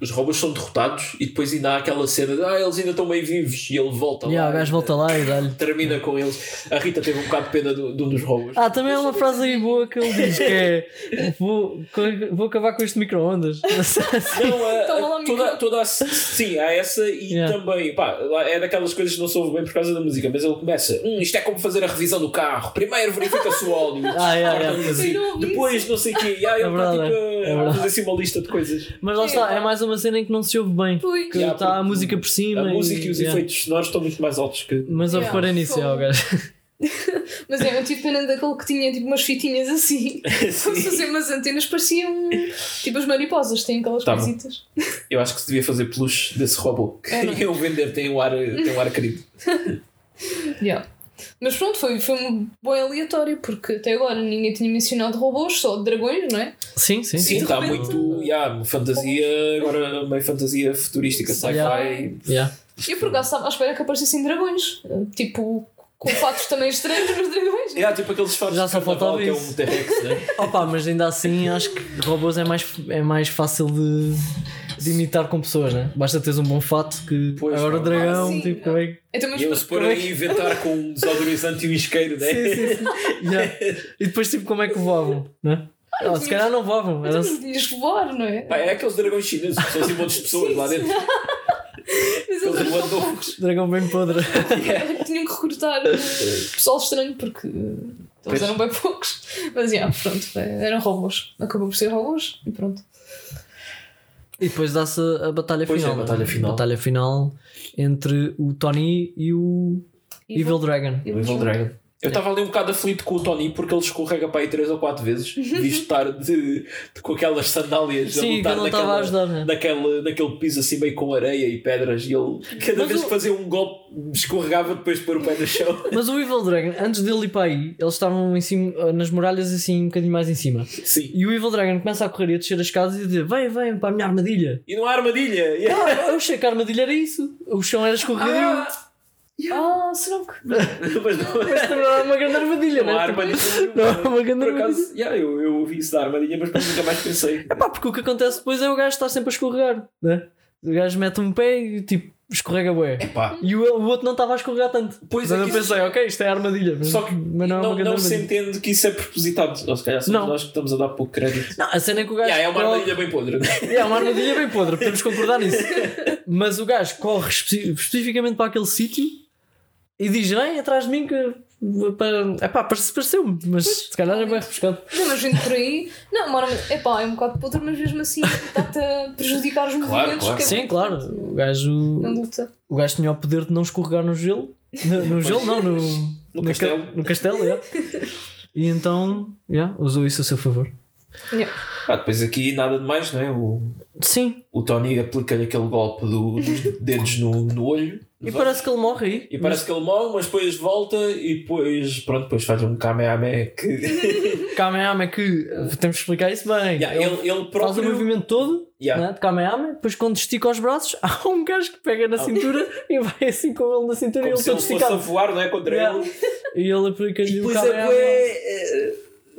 os robôs são derrotados e depois ainda há aquela cena de ah, eles ainda estão meio vivos e ele volta Yeah, lá. o gajo volta lá e dá-lhe. Termina com eles. A Rita teve um bocado de pena do- de um dos robôs. Ah, também há uma frase aí boa que ele diz que é vou, vou acabar com este micro-ondas. Não, a- lá a- toda, toda a, sim, há essa e Yeah. também pá, é daquelas coisas que não se ouve bem por causa da música, mas ele começa: hum, isto é como fazer a revisão do carro. Primeiro verifica-se o óleo, Ah, yeah, yeah. assim, depois não sei o quê. E aí É ele está tipo, é. É a fazer assim uma lista de coisas. Mas lá está, é mais uma cena em que não se ouve bem. Que Yeah, está a porque música por cima. A música e os yeah. efeitos sonoros estão muito mais altos que. Mas eu Yeah, reparei nisso, fogo. yeah, o gajo. Mas é, eu tive pena daquele que tinha tipo umas fitinhas assim. Para fazer umas antenas, pareciam tipo as mariposas, têm aquelas Tá bom. coisitas. Eu acho que se devia fazer peluche desse robô. Que É, não é? iam vender, tem um ar, tem um ar querido. Yeah. Mas pronto, foi, foi um bom aleatório, porque até agora ninguém tinha mencionado robôs, só dragões, não é? Sim, sim, Sim, sim. está repente- muito. Yeah, fantasia, agora meio fantasia futurística, sci-fi. Yeah. Yeah. Eu por acaso estava à espera que aparecessem dragões, tipo com fatos também estranhos nos dragões. Yeah, tipo aqueles fatos Já só faltava que é isso. um T-Rex, né? Opa, mas ainda assim acho que robôs é mais, é mais fácil de, de imitar com pessoas, né? Basta teres um bom fato que Pois, agora o dragão, Ah, sim. tipo, como é que- Então, E eu se pôr aí inventar com um desodorizante e um isqueiro, né? Yeah. E depois, tipo, como é que voavam, né? Ah, se calhar não voavam. Era... então, podias voar, não é? Pá, é aqueles dragões chineses, que são assim montes de pessoas lá dentro. Mas Aqueles voadores. Dragão bem podre. tinham que recrutar eh, pessoal estranho porque eh, eles eram bem poucos. Mas já, pronto, eh, eram robôs. Acabou por ser robôs e pronto. E depois dá-se a batalha Pois é, final. a batalha né? final. batalha final entre o Tony e o Evil, Dragon. O Evil Dragon. Eu estava ali um bocado aflito com o Tony porque ele escorrega para aí 3 ou 4 vezes, visto estar de, de- com aquelas sandálias a Sim, que lutar estava a ajudar, né? naquele, naquele piso assim meio com areia e pedras e ele cada Mas vez o- que fazia um golpe escorregava depois de pôr o pé no chão. Mas o Evil Dragon, antes dele ir para aí, eles estavam em cima, nas muralhas assim um bocadinho mais em cima. Sim. E o Evil Dragon começa a correr e a descer as casas e a dizer: Vem, vem para a minha armadilha. E não há armadilha. Yeah. Ah, eu achei que a armadilha era isso. O chão era escorregadio. Ah, Ah, será que. mas não, Mas também não é uma grande armadilha, não né? armadilha. Não é uma grande Por armadilha. acaso, yeah, eu, eu ouvi isso da armadilha, mas depois nunca mais pensei. Pá, porque o que acontece depois é o gajo estar sempre a escorregar, né? O gajo mete um pé e tipo escorrega bué. Pá, E o, o outro não estava a escorregar tanto. Pois Mas é eu que isso- pensei, ok, isto é armadilha. Mas, Só que mas não é não, não se armadilha. entende que isso é propositado. Ou se calhar somos Não. nós que estamos a dar pouco crédito. Não, a cena é que o gajo. Yeah, é uma corre- armadilha bem podre. É uma armadilha bem podre, podemos concordar nisso. Mas o gajo corre espe- especificamente para aquele sítio e diz: Vem atrás de mim que. Para... Epá, parece- pareceu-me, mas se calhar é bem refrescado. Não, mas vindo por aí. Não, mora é pá, é um bocado podre, mas mesmo assim está-te a prejudicar os movimentos. claro. é Sim, claro. O gajo, Na luta. o gajo tinha o poder de não escorregar no gelo. No, no gelo, não, no, No castelo. ca- no castelo, yeah. E então, yeah, usou isso a seu favor. Yeah. Ah, depois aqui nada de mais, não é? O, Sim, o Tony aplica-lhe aquele golpe do- dos dedos no, no olho. E parece que ele morre aí. E parece que ele morre, mas depois volta e depois, pronto, depois faz um Kamehameha que. Kamehameha que temos que explicar isso bem. Yeah, Ele ele, ele faz o próprio. movimento todo Yeah. né, de Kamehameha, depois quando estica os braços, há um gajo que pega na cintura e vai assim com ele na cintura e Como ele se ele todo fosse a voar, não é? Contra Yeah. ele. E ele aplica-lhe o Depois é, Kamehameha. é,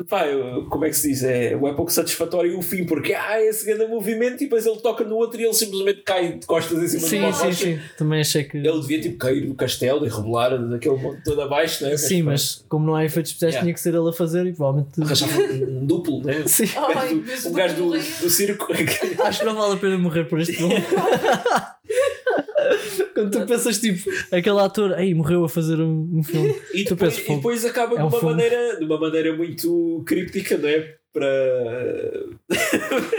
pá, como é que se diz? É, é pouco satisfatório o fim, porque há esse grande movimento e depois ele toca no outro e ele simplesmente cai de costas em cima de Sim, uma sim, rocha. sim. Também achei que. Ele devia tipo cair do castelo e rebolar daquele monte todo abaixo, né? Sim, mas como não há efeitos especiais, Yeah. tinha que ser ele a fazer e provavelmente. Arranjava um duplo, né? Sim. Ai, mas um o gajo do, do circo. Acho que não vale a pena morrer por este filme. Quando tu pensas tipo, aquele ator, ei, morreu a fazer um, um filme. E Tu depois, pensas, e depois acaba É um de, uma filme. maneira, de uma maneira muito críptica, não é? Para.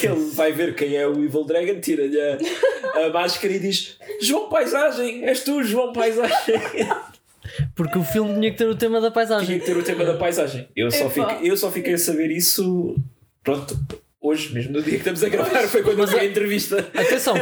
que ele vai ver quem é o Evil Dragon, tira-lhe a, a máscara e diz: João Paisagem, és tu, João Paisagem. Porque o filme tinha que ter o tema da Tinha paisagem. que ter o tema da paisagem. Eu só, fiquei, eu só fiquei a saber isso. Pronto, hoje mesmo, no dia que estamos a gravar, foi quando eu vi a entrevista. Atenção,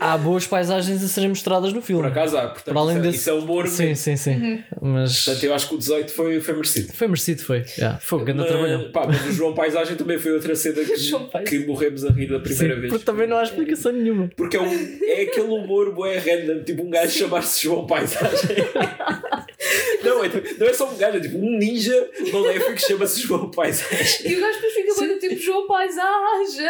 há boas paisagens a serem mostradas no filme. Por acaso há, portanto, Para além isso, é- desse- isso é humor. Sim, mesmo. sim, sim. Mas Portanto, eu acho que o 18 foi, foi merecido. foi merecido, foi. Yeah. Foi um grande trabalho. pá, mas o João Paisagem também foi outra cena que, que morremos a rir da primeira Sim, vez. porque também não há explicação nenhuma. Porque é, um, é aquele humor bué random, tipo um gajo chamar-se João Paisagem. não, é, não é só um gajo, é tipo um ninja maléfico que chama-se João Paisagem. E o gajo depois fica muito tipo João Paisagem.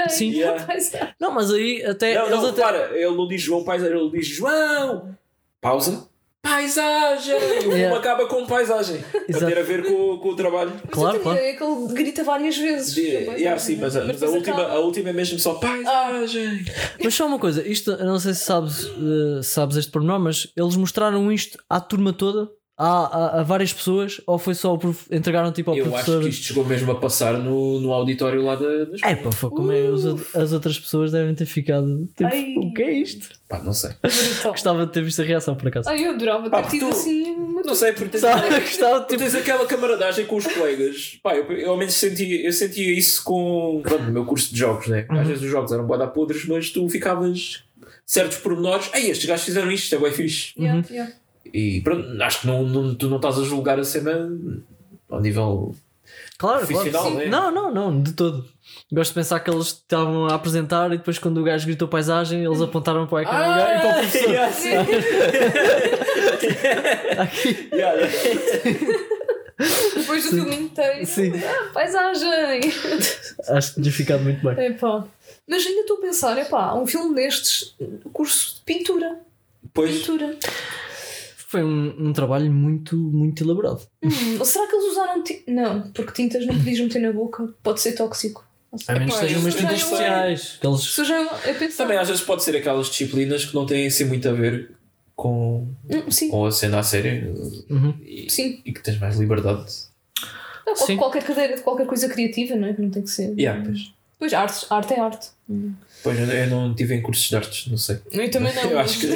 Sim. João Yeah. Paisagem. Não, mas aí até. Não, eles não, até... repara, ele não diz João Paisagem, ele diz João! Pausa. Paisagem! E o Yeah. acaba com paisagem. Para Exato. ter a ver com, com o trabalho. Mas Claro, eu também- É que ele grita várias vezes. De, João yeah, sim, mas, a- Mas a, última, a última é mesmo só paisagem. Mas só uma coisa, isto, eu não sei se sabes, eh, sabes este pormenor, mas eles mostraram isto à turma toda, a, a, a várias pessoas, ou foi só o prof... entregaram tipo ao Eu acho professor? que isto chegou mesmo a passar no, no auditório lá da, da escola. É pá, foi como é, os out- as outras pessoas devem ter ficado tipo, Ai. o que é isto? Pá, não sei. Gostava de ter visto a reação por acaso. Ai, eu adorava ter Pá, tido tu- assim uma Não sei, porque tens, Gostava, gostava tu tipo, tens aquela camaradagem com os colegas. Pá, eu, eu ao menos sentia, eu sentia isso com pronto, no meu curso de jogos, né? Às vezes os jogos eram boa podres, mas tu ficavas certos pormenores. Ei, estes gajos fizeram isto, isto é bem fixe. Yeah, yeah. E pronto, acho que não, não- tu não estás a julgar a cena ao nível. claro, profissional, claro. né? Não, não, não, de todo. Gosto de pensar que eles estavam a apresentar e depois quando o gajo gritou paisagem, eles apontaram para o ecrã Ah, e para o professor. yeah, sim. Aqui. Yeah, yeah. Depois do filme inteiro. Sim. Ah, paisagem. Acho que tinha ficado muito bem. Epá. Mas ainda estou a pensar, epá, um filme destes, curso de pintura. Pois, Pintura. Foi um, um trabalho muito, muito elaborado. Hum, será que eles usaram tinta? Não, porque tintas não podias meter na boca, pode ser tóxico. A menos que sejam umas tintas é- especiais. Eles... É também às vezes pode ser aquelas disciplinas que não têm assim muito a ver com, Hum, sim, com a cena a sério Uhum. e, sim. e que tens mais liberdade. Não, Sim. qualquer cadeira de qualquer coisa criativa, não é? Que não tem que ser. Yeah, pois. Pois, arte, arte é arte. Pois, eu eu não tive em cursos de artes, não sei. Eu também não. Eu acho que,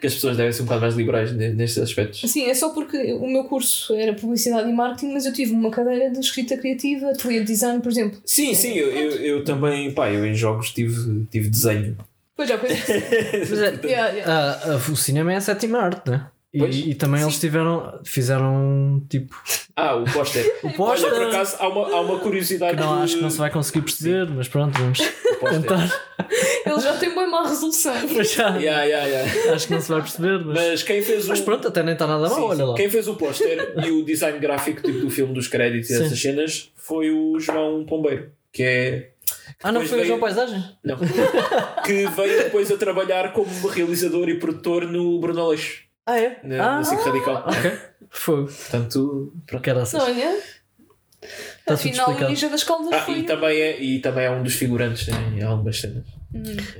que as pessoas devem ser um bocado mais liberais ne- nestes aspectos. Sim, é só porque o meu curso era publicidade e marketing, mas eu tive uma cadeira de escrita criativa, ateliê de design, por exemplo. Sim, sim, eu, eu, eu também, pá, eu em jogos tive, tive desenho. Pois já, coisa. Mas é, yeah, yeah. a- a- o cinema é a sétima arte, né? Pois. E, e também eles tiveram, fizeram tipo. Ah, o póster. O Olha, póster. por acaso há uma, há uma curiosidade. que não, do- acho que não se vai conseguir perceber, mas pronto, vamos o tentar. Ele já tem bem má resolução. Mas já, Yeah, yeah, yeah. acho que não se vai perceber, mas, Mas quem fez o. mas pronto, até nem está nada mal, Sim, olha lá. Quem fez o póster e o design gráfico tipo, do filme dos créditos e Sim. essas cenas foi o João Pombeiro, que é Ah, não foi o veio- João Paisagem? Não. que veio depois a trabalhar como realizador e produtor no Bruno Aleixo, Ah, é? na, ah, na SIC Radical. ok. Fogo. Portanto, pronto. Caraças. Olha. tudo Afinal, o explicado. Ninja das Caldas Ah, foi. e também, é, e também é um dos figurantes em algumas cenas.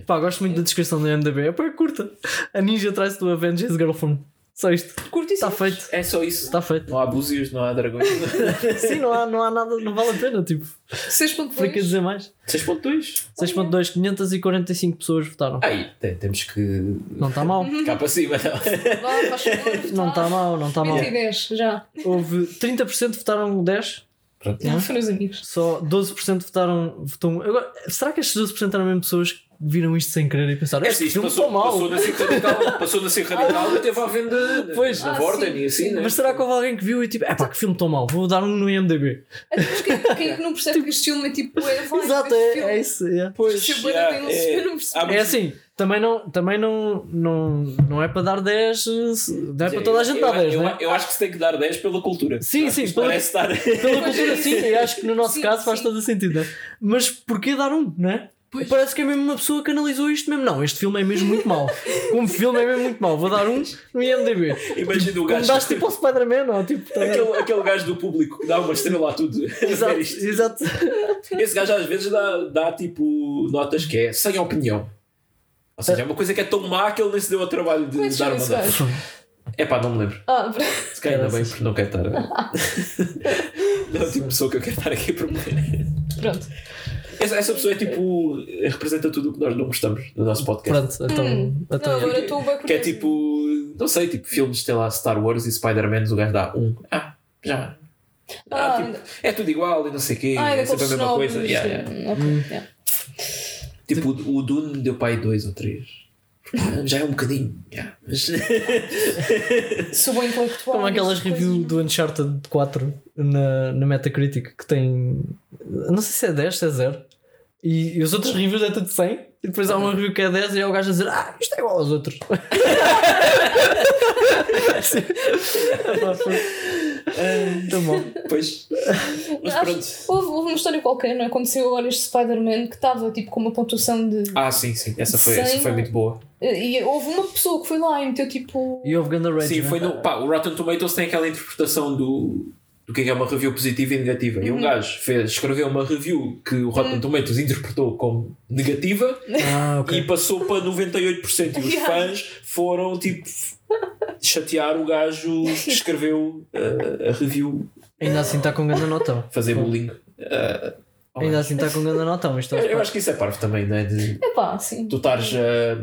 Pá, gosto muito da descrição do MDB. É pá, curta. A ninja atrás do Avengers Girlfriend. Só isto. Curtíssimo. Está feito. É só isso. Está feito. Não há búzios, não há dragões. Sim, não há, não há nada, não vale a pena. Tipo, para que 6.2. dizer mais? 6.2. 6.2, 545 pessoas votaram. Aí, tem- temos que. Não está mal. Cá para cima, não. Vá, faz favor. Não está mal, não está mal. 110, já. Houve 30% votaram 10, Pronto. Não, foram os amigos. só 12% votaram. Votam... Agora, será que estes 12% eram mesmo pessoas que viram isto sem querer e pensaram É este assim, isto filme passou, mal? passou na SIC Radical, passou na SIC Radical e teve à venda Pois. na Ah, Vorten sim, e assim, sim. né? Mas será que houve alguém que viu e tipo, é pá, que filme tão mal, vou dar um no IMDB. Mas quem, quem é que não percebe que este filme é tipo. É, vai, Exato, é, filme. é isso. É. Pois, um é, percebe. É assim, também não, também não, não, não é para dar 10, eh, não é para toda a gente eu, dar 10, eu, não é? eu acho que se tem que dar 10 pela cultura. Sim, sim, pela-. Pela cultura, sim, e acho que no nosso Sim, caso faz sim. todo o sentido, né? Mas porquê dar um, não é? Pois. Parece que é mesmo uma pessoa que analisou isto mesmo. Não, este filme é mesmo muito mau. Como filme é mesmo muito mau. Vou dar um no IMDB. Imagina o Como gajo. daste tipo ao Spider-Man, ou tipo. tá? Aquele, aquele gajo do público que dá uma estrela a tudo. Exato, Ver isto. exato. Esse gajo às vezes dá, dá tipo notas que é sem opinião. Ou seja, é uma coisa que é tão má que ele nem se deu ao trabalho de Como é dar uma nota. É pá, não me lembro. Ah, Se calhar ainda bem porque não quero estar. não é o tipo de pessoa que eu quero estar aqui a promover. pronto. Essa, essa pessoa é tipo. representa tudo o que nós não gostamos no nosso podcast. Pronto, então. Hum. então Não, agora estou bem Que é tipo. Não sei, tipo filmes, sei lá, Star Wars e Spider-Man, o gajo dá um. Ah, já. Ah, Ah, tipo, é tudo igual e não sei o quê. Ah, é é sempre a mesma coisa. Yeah, yeah. Hum, ok, yeah. Tipo, o, o Dune deu para aí dois ou três. Ah, Já é um bocadinho. yeah, mas- Sou bem intelectual. Como aquelas reviews do Uncharted 4 na, na Metacritic que tem. Não sei se é 10, se é 0. E, e os outros reviews é tudo 100. E depois há uma review que é 10 e é o gajo a dizer: Ah, isto é igual aos outros. Tão bom. Pois. Mas Acho- pronto. Houve, houve uma história qualquer, não é? Aconteceu agora este Spider-Man que estava tipo com uma pontuação de. Ah, sim, sim. Essa foi, essa foi muito boa. E houve uma pessoa que foi lá e meteu tipo. E houve Ganda Rage. Sim, né? foi no. Pá, o Rotten Tomatoes tem aquela interpretação do. Do que é que é uma review positiva e negativa. Uhum. E um gajo fez, escreveu uma review que o Rotten Tomatoes interpretou como negativa Ah, ok. e passou para 98%. E os fãs foram tipo chatear o gajo que escreveu uh, a review, Ainda assim está com Ganda Notão. fazer bullying. Uh, Ainda assim está com Ganda Notão. Eu, eu acho que isso é parvo também, não é? De Epá, sim. tu estares a.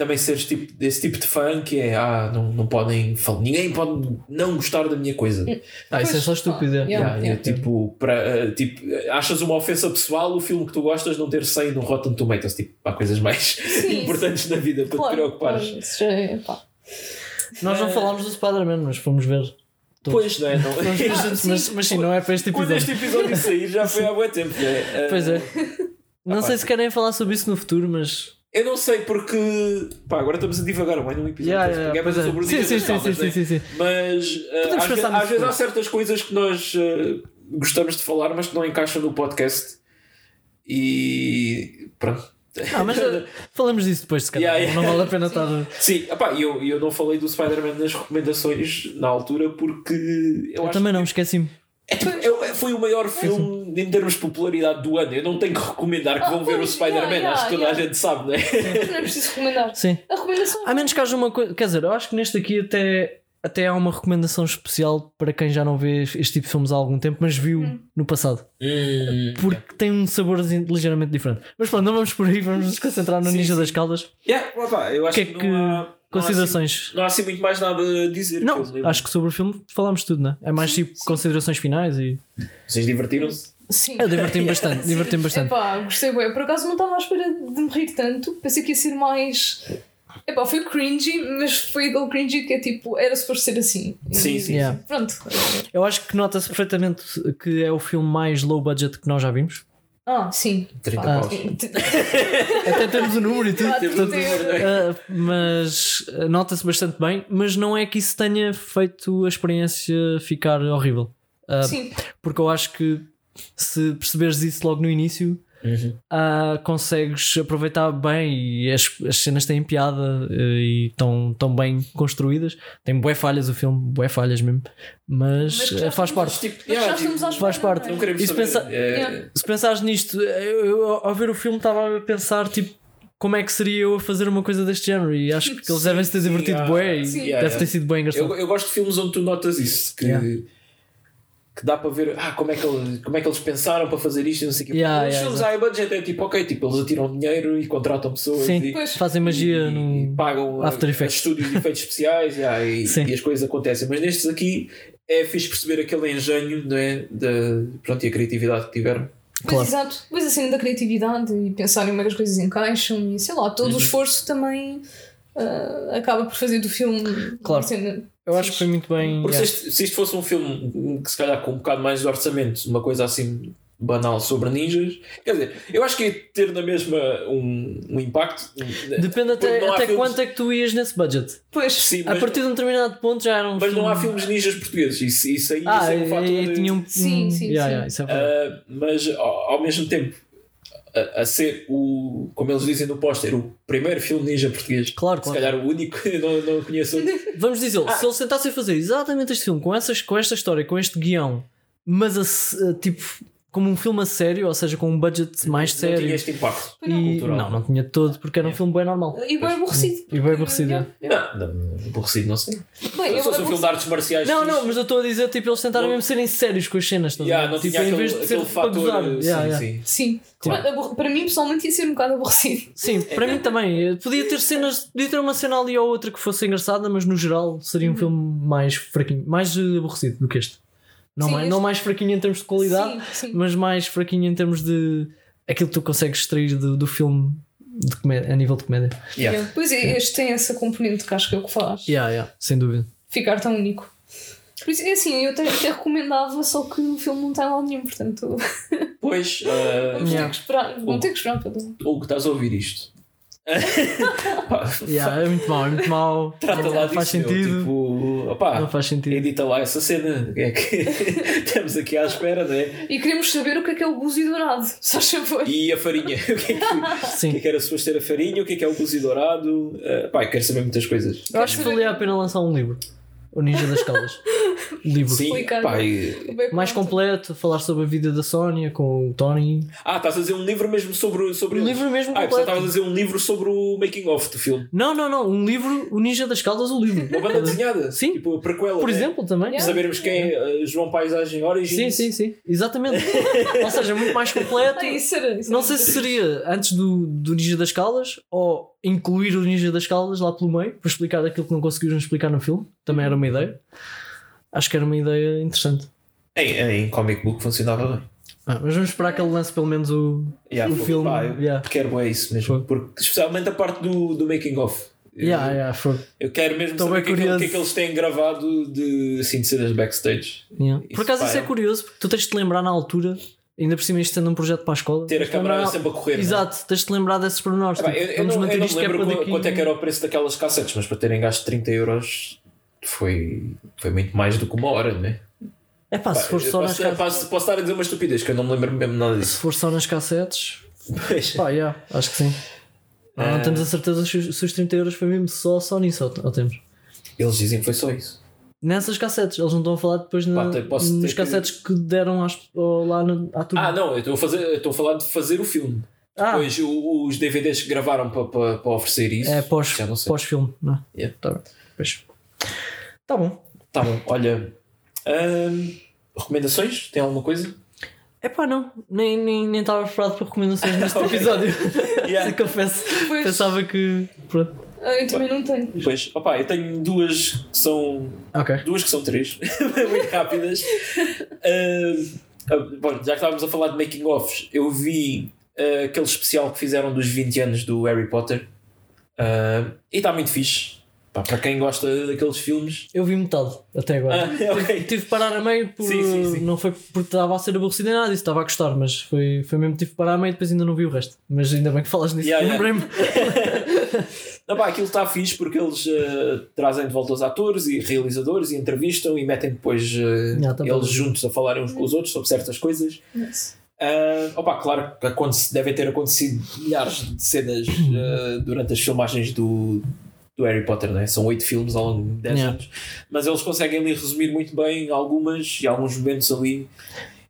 também seres tipo, desse tipo de fã que é ah, não, não podem falar, ninguém pode não gostar da minha coisa. Ah, isso é só estúpido. é. Yeah. Yeah, yeah. é tipo, para, uh, tipo, achas uma ofensa pessoal o filme que tu gostas não ter 100 no Rotten Tomatoes. Tipo, há coisas mais importantes na vida para te Claro, preocupares. claro, isso já é, pá. Nós não falámos do Spider-Man, mas fomos ver. Pois, não é? Não... Ah, sim. mas, mas sim, não é para este Quando episódio. este episódio sair já foi há muito tempo. não é? Uh, Pois é. Não Ah, sei pá. se querem falar sobre isso no futuro, mas. Eu não sei porque. Pá, agora estamos a divagar bem num episódio. Yeah, que yeah, pois é. sobre o Sim, Dia sim, das sim, Caldas, sim, não é? sim, sim. Mas uh, Podemos às, pensar vezes, às vezes há certas coisas que nós uh, gostamos de falar, mas que não encaixam no podcast. E pronto. Ah, mas uh, falamos disso depois, se calhar. Yeah, yeah. Não vale a pena estar. Sim, epá, eu, eu não falei do Spider-Man nas recomendações na altura porque eu, Eu acho também não, esqueci-me. É tipo, é- foi o maior filme em termos de popularidade do ano. Eu não tenho que recomendar que Ah, vão ver o Spider-Man, yeah, acho que toda yeah. a gente sabe, não é? Não é preciso recomendar. Sim. A recomendação. A menos que haja uma coisa. Quer dizer, eu acho que neste aqui até, até há uma recomendação especial para quem já não vê este tipo de filmes há algum tempo, mas viu Hum. no passado. Porque tem um sabor ligeiramente diferente. Mas pronto, não vamos por aí, vamos nos concentrar no Sim, Ninja sim. das Caldas. Yeah, opá, eu acho que é que, que. Não há, não há Considerações. assim, não há assim muito mais nada a dizer. Não, que acho que sobre o filme falámos tudo, não é? É mais tipo considerações finais e. Vocês divertiram-se? Sim. Eu diverti-me bastante, diverti-me bastante. Epá, gostei bem. Por acaso não estava à espera de me rir tanto. Pensei que ia ser mais. Epá, foi cringy, mas foi aquele cringy que é tipo, era suposto ser assim. Sim, E- sim, Yeah. Pronto. Eu acho que nota-se perfeitamente que é o filme mais low budget que nós já vimos. Ah, sim. 30 Pá. paus. Até temos o número e tudo. Ah, é? Uh, mas uh, nota-se bastante bem, mas não é que isso tenha feito a experiência ficar horrível. Uh, Sim. porque eu acho que se perceberes isso logo no início, Uhum. ah, consegues aproveitar bem e as, as cenas têm piada eh, e estão tão bem construídas. Tem bué falhas o filme, bué falhas mesmo, mas, Mas eh, faz parte. Tipo, Mas yeah, tipo, faz parte. não é? Isso saber. pensa- É, Yeah. Se pensares nisto, eu, eu, ao ver o filme estava a pensar tipo. Como é que seria eu a fazer uma coisa deste género? E acho que eles devem se ter divertido ah, bué e sim. deve ter sido bem engraçado. Eu, eu gosto de filmes onde tu notas isso, que, Yeah. Que dá para ver ah, como, é que ele- como é que eles pensaram para fazer isto e não sei o quê. Yeah, Os yeah, filmes high budget é tipo, ok, tipo, eles atiram dinheiro e contratam pessoas Sim, e, Pois. fazem magia e, no. e pagam After a Effects. estúdios de efeitos especiais yeah, e, Sim. e as coisas acontecem. Mas nestes aqui é fixe perceber aquele engenho não é? de, pronto, e a criatividade que tiveram. Pois Claro. exato, pois assim da criatividade e pensar em como é que as coisas encaixam e sei lá, todo Uhum. o esforço também ah, acaba por fazer do filme Claro. cena Eu acho que foi muito bem. Porque yeah. se, isto, se isto fosse um filme que se calhar com um bocado mais de orçamento, uma coisa assim banal sobre ninjas, quer dizer, eu acho que ia ter na mesma um, um impacto. Depende até, até filmes- quanto é que tu ias nesse budget. Pois, Sim, A mas, partir de um determinado ponto já era um mas não há filme- filmes ninjas portugueses. Isso, isso aí Ah, isso é um fator. tinha um. Sim, sim, yeah, sim. yeah, isso é. Ah, mas ao, ao mesmo tempo, a, a ser o, como eles dizem no póster, o primeiro filme ninja português. Claro, Se claro. calhar o único, não, não conheço. Vamos dizer, Ah. se eles tentassem fazer exatamente este filme com, essas, com esta história, com este guião, mas a se- a, tipo como um filme a sério, ou seja, com um budget mais Não sério. tinha este impacto. E, cultural. não, não tinha todo, porque era um Yeah. filme bem normal. e bem aborrecido. E bem aborrecido, yeah. Não, não, aborrecido, não sei. Bem, Se fosse um filme de artes marciais. Não, não, mas eu estou a dizer, tipo, eles tentaram Não- mesmo serem sérios com as cenas. Yeah, não tipo, tinha em aquele, vez de ser fator. sim, Yeah, yeah. sim. Sim, Claro. Para mim pessoalmente ia ser um bocado aborrecido. Sim, para mim também. Podia ter cenas, podia ter uma cena ali ou outra que fosse engraçada, mas no geral seria um filme mais fraquinho, mais eh, aborrecido do que este. Não, Sim, mais, este- não mais fraquinho em termos de qualidade, Sim, sim. mas mais fraquinho em termos de aquilo que tu consegues extrair do, do filme de comédia, a nível de comédia. Yeah. Yeah. Pois é, este tem essa componente que acho que é o que faz Yeah, yeah, sem dúvida. ficar tão único. Por isso, é assim, eu até, até recomendava, só que o filme não tem lá nenhum, portanto Pois, ah, vamos Yeah. ter que esperar, vamos ter que esperar pelo. Hugo, estás a ouvir isto? Yeah, é muito mau, é muito mau. Trata não lá faz disso, meu, sentido. tipo, opá, Não faz sentido. edita lá essa cena. É que estamos aqui à espera, não é? E queremos saber o que é que é o búzio dourado, só favor. E a farinha. O que é que, o que, é Sim. que era suposto ter a farinha? O que é que é o cozido dourado? Uh, pá, quero saber muitas coisas. Eu acho que valia a pena lançar um livro. O Ninja das Caldas. Livro. Sim, e- Bem Mais completo, falar sobre a vida da Sónia com o Tony. Ah, estás a dizer um livro mesmo sobre, sobre Um eles. livro mesmo Ah, completo. estavas a dizer um livro sobre o making of do filme. Não, não, não. Um livro, o Ninja das Caldas, o livro. Uma banda desenhada. Sim. Tipo a prequela. Por né? exemplo, também. Yeah. Sabermos quem é uh, João Paisagem Origins. Sim, sim, sim. Exatamente. Ou seja, muito mais completo. Ah, isso era, isso Não sei se seria antes do, do Ninja das Caldas ou incluir o Ninja das Caldas lá pelo meio para explicar aquilo que não conseguiram explicar no filme. Também era uma ideia. Acho que era uma ideia interessante. Em, em comic book funcionava bem. Ah, mas vamos esperar que ele lance pelo menos o, Yeah, o filme. pá, yeah. quero é isso mesmo. Foi. Porque, especialmente a parte do, do making of. Eu- Yeah, yeah, foi. Eu quero mesmo Estou saber o que, é que, que é eles têm gravado de, assim, de cenas backstage. Yeah. Por acaso isso é é- curioso porque tu tens de te lembrar na altura, ainda por cima isto sendo um projeto para a escola. Ter a câmara sempre a correr. não é? Exato, tens de lembrar desses pormenores. Ah, tipo, eu, eu não, eu não lembro quanto é que era o preço daquelas cassetes, mas para terem gasto 30 euros foi, foi muito mais do que uma hora, não é? É pá, se for só nas posso, cassetes. posso, posso estar a dizer uma estupidez que eu não me lembro mesmo nada Se disso. for só nas cassetes, pá, yeah, acho que sim. Ah, Ah. Não temos a certeza se os, se os 30 euros foi mesmo só, só nisso, ou, ou temos? Eles dizem que foi só isso. Nessas cassetes, eles não estão a falar depois na, Pá, nos ter que- cassetes que deram às, lá na, à turma. Ah, não, eu estou a, fazer, eu estou a falar de fazer o filme. Ah, Depois o- os DVDs que gravaram para, para, para oferecer isso. é pós, já não sei. pós-filme, não é? Yeah. Tá bem. Pois. Tá bom. Tá bom, olha. hum, recomendações? Tem alguma coisa? É pá, não. Nem estava nem, nem estava preparado para recomendações neste episódio. Yeah. Confesso. Pois. Pensava que. Pronto. Ah, eu também não tenho. Pois, opá, eu tenho duas que são Ok. Duas que são três, muito rápidas. Ah, bom, já que estávamos a falar de making offs, eu vi ah, aquele especial que fizeram dos 20 anos do Harry Potter Ah, e está muito fixe. Pá, para quem gosta daqueles filmes. Eu vi metade até agora. Ah, ok. Tive de parar a meio por, Sim, sim, sim. não foi porque estava a ser aborrecido nem nada disso, estava a gostar, mas foi, foi mesmo tive de parar a meio e depois ainda não vi o resto. Mas ainda bem que falas nisso, Yeah, yeah. lembrei-me. Não, pá, aquilo está fixe porque eles ah, trazem de volta os atores e realizadores e entrevistam e metem depois ah, Yeah, tá eles juntos a falarem uns com os outros sobre certas coisas. Yes. Ah, opa, claro que devem ter acontecido milhares de cenas ah, durante as filmagens do, do Harry Potter, né? são oito filmes ao longo de 10 Yeah. anos, mas eles conseguem ali resumir muito bem algumas e alguns momentos ali.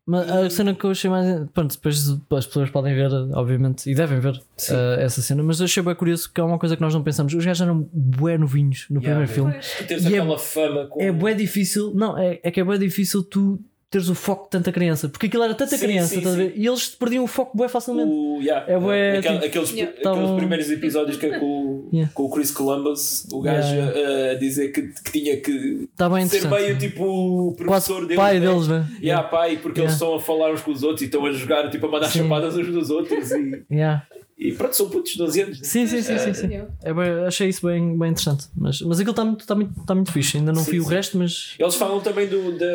Mas a cena que eu achei mais. Pronto, depois as pessoas podem ver, obviamente, e devem ver eh, essa cena, mas eu achei bem curioso que é uma coisa que nós não pensamos. Os gajos eram bué novinhos no Yeah, primeiro filme. Tu teres E é- fama com. É bué difícil, não, é, é que é bué difícil tu teres o foco de tanta criança, porque aquilo era tanta Sim, criança, sim, a sim. E eles perdiam o foco bué facilmente. O, yeah, É bué, aquele- tipo, aqueles, Yeah. aqueles primeiros episódios que é com, Yeah. com o Chris Columbus, o gajo Yeah, a dizer que, que tinha que bem ser meio tipo professor deles. pai né? deles, né? Yeah, pai, porque eles estão a falar uns com os outros e estão a jogar, tipo, a mandar Sim. chapadas uns dos outros e, Yeah. E pronto, são putos de 12 anos. Sim, sim, sim, sim, sim. Yeah. É bem- achei isso bem, bem interessante. Mas, mas aquilo está muito, está muito, está muito fixe. Ainda não Sim, vi o sim. resto, mas. Eles falam também do, da-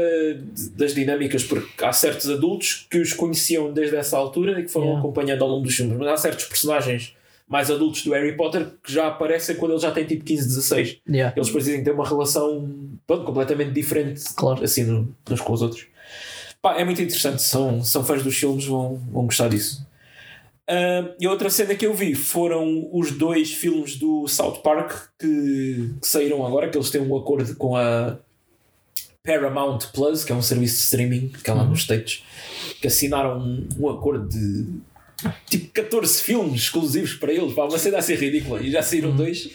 das dinâmicas, porque há certos adultos que os conheciam desde essa altura e que foram Yeah. acompanhando ao longo dos filmes, mas há certos personagens mais adultos do Harry Potter que já aparecem quando ele já tem tipo 15, 16. Yeah. Eles que têm uma relação pronto, completamente diferente Claro. assim no- uns com os outros. Pá, é muito interessante, são, são fãs dos filmes, vão, vão gostar disso. Ah, e a outra cena que eu vi foram os dois filmes do South Park que, que saíram agora, que eles têm um acordo com a Paramount Plus, que é um serviço de streaming que é lá nos States, que assinaram um, um acordo de tipo 14 filmes exclusivos para eles, pá, uma cena assim ridícula, e já saíram dois.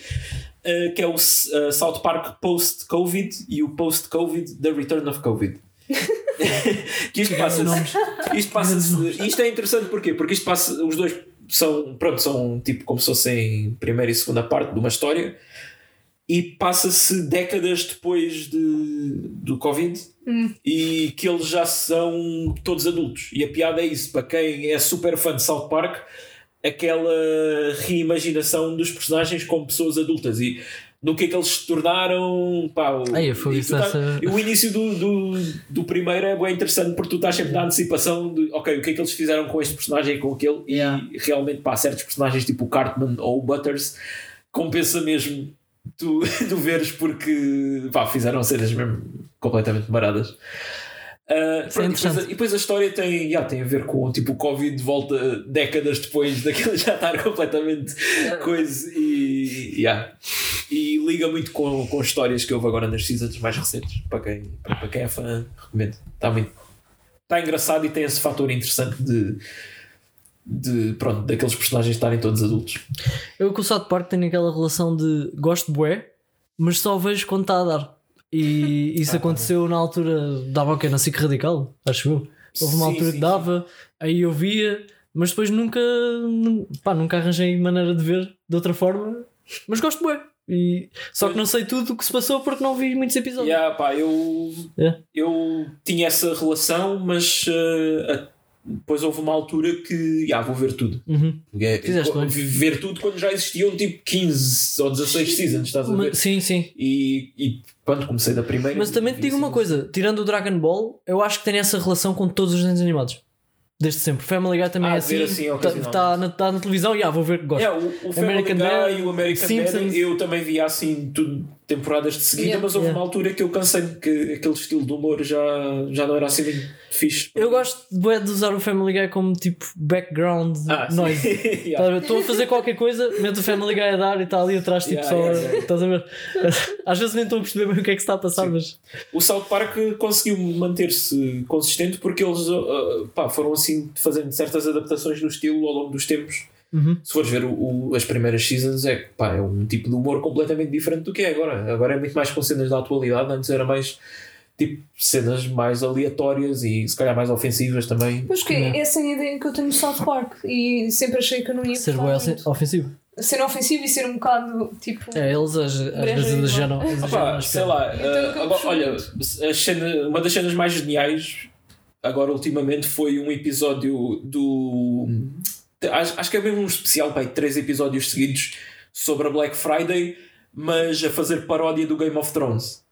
Uh, que é o uh, South Park Post-Covid e o Post-Covid The Return of Covid. que isto passa isto passa isto é interessante porquê? porque isto passa os dois são pronto são tipo como se fossem primeira e segunda parte de uma história e passa-se décadas depois de, do Covid e que eles já são todos adultos. E a piada é isso para quem é super fã de South Park aquela reimaginação dos personagens como pessoas adultas. E no que é que eles se tornaram pá, o, Ai, e tá- essa- e o início do, do, do primeiro é bem interessante porque tu estás sempre na antecipação de ok, o que é que eles fizeram com este personagem e com aquele Yeah. e realmente pá, certos personagens tipo o Cartman ou o Butters compensa mesmo tu, tu veres porque pá, fizeram cenas mesmo completamente baradas Uh, pronto, e, depois a, e depois a história tem, yeah, tem a ver com tipo o Covid volta décadas depois daquele já estar completamente coisa e, yeah. e liga muito com, com histórias que houve agora nas seasons mais recentes para quem, para, para quem é fã recomendo está muito está engraçado e tem esse fator interessante de, de pronto, daqueles personagens estarem todos adultos Eu com o South Park tenho aquela relação de gosto de bué, mas só vejo quando está a dar. E isso aconteceu na altura, dava o quê? Na SIC Radical, acho eu. Houve uma Sim, altura sim, que dava, aí eu via, mas depois nunca, nu- pá, nunca arranjei maneira de ver de outra forma. Mas gosto bué. E, só que não sei tudo o que se passou porque não vi muitos episódios. Yeah, pá, eu, É. eu tinha essa relação, mas uh, depois houve uma altura que yeah, vou ver tudo. Uhum. É, Fizeste bem. ver tudo quando já existiam tipo 15 ou 16 seasons, estás a ver? Mas- Sim, sim. E, e quando comecei da primeira. Mas também te digo uma coisa: tirando o Dragon Ball, eu acho que tem essa relação com todos os desenhos animados. Desde sempre. Family Guy também Ah, é assim. assim, Está ocasionalmente. na, tá na televisão e ah, vou ver que gosto. O, o Family American Guy Dad, e o American Simpsons. Dad eu também via assim tudo temporadas de seguida, Yeah. mas houve Yeah. uma altura que eu cansei que aquele estilo de humor já, já não era assim muito fixe. Eu gosto bué de usar o Family Guy como tipo background Ah, sim. noise. Yeah. Estás a ver? Estou a fazer qualquer coisa, meto o Family Guy a dar e está ali atrás, tipo Yeah, só. yeah, yeah. Estás a ver? Às vezes nem estou a perceber bem o que é que se está a passar, mas. O South Park conseguiu manter-se consistente porque eles uh, pá, foram assim fazendo certas adaptações do estilo ao longo dos tempos. Uhum. Se fores ver o- o- as primeiras seasons, é, pá, é um tipo de humor completamente diferente do que é agora. Agora é muito mais com cenas da atualidade, antes era mais tipo cenas mais aleatórias e se calhar mais ofensivas também. Pois que Yeah. essa é a ideia que eu tenho do South Park e sempre achei que eu não ia Ser muito. ofensivo. Ser ofensivo e ser um bocado tipo. É, eles às, vezes igual. exageram. Opa, sei lá, Então, uh, olha, cena- uma das cenas mais geniais agora ultimamente foi um episódio do. Acho, acho que é mesmo um especial, pai, três episódios seguidos sobre a Black Friday, mas a fazer paródia do Game of Thrones.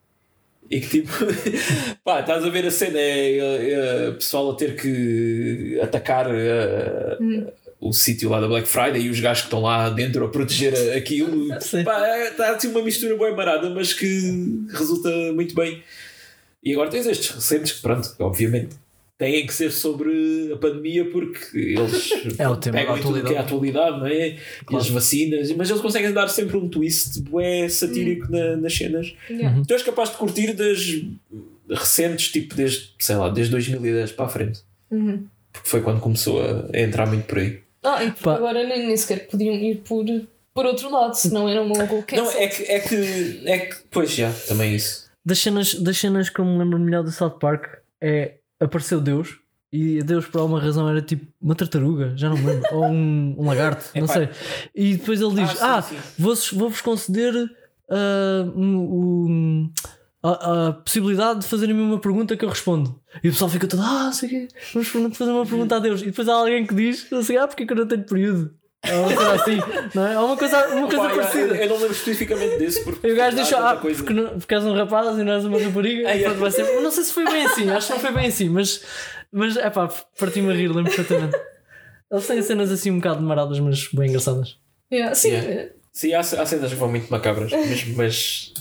E que tipo, pá, estás a ver a cena, é, é, é, pessoal a ter que atacar uh, o sítio lá da Black Friday e os gajos que estão lá dentro a proteger aquilo. Pá, é, está assim uma mistura bem marada, mas que resulta muito bem. E agora tens estes recentes que, pronto, obviamente têm que ser sobre a pandemia porque eles É o tema pegam tudo que é a atualidade, não é? E as vacinas, mas eles conseguem dar sempre um twist bué satírico na- nas cenas. Yeah. Tu és capaz de curtir das recentes, tipo desde, sei lá, desde 2010 para a frente. Uhum. Porque foi quando começou a, a entrar muito por aí. Ah, e Pá. agora nem, nem sequer podiam ir por, por outro lado, senão era um logo Não, é que, é que, é que, pois já, também isso. Das cenas, das cenas que eu me lembro melhor do South Park é apareceu Deus e Deus por alguma razão era tipo uma tartaruga, já não me lembro, ou um, um lagarto, não Epá. sei. E depois ele diz: Ah, Ah, vou-vos vou-vos conceder ah, um- um- a, a possibilidade de fazerem-me uma pergunta que eu respondo. E o pessoal fica todo: Ah, não sei o quê, vamos fazer uma pergunta a Deus. E depois há alguém que diz: Não sei, ah, porque é que eu não tenho período? Ou uma coisa assim, não é? Ou uma coisa, uma coisa Opa, eu, parecida. eu não lembro especificamente desse porque, E o gajo tanta ah, coisa. porque, não, porque és um rapaz e não és uma rapariga. Ah, e yeah. pronto, vai ser- Não sei se foi bem assim, acho que não foi bem assim, mas, mas é pá, parti-me a rir, lembro perfeitamente. Eles têm cenas assim um bocado maradas, mas bem engraçadas. Yeah, sim, Yeah. eh, Sim, há, há cenas que vão muito macabras, mas, mas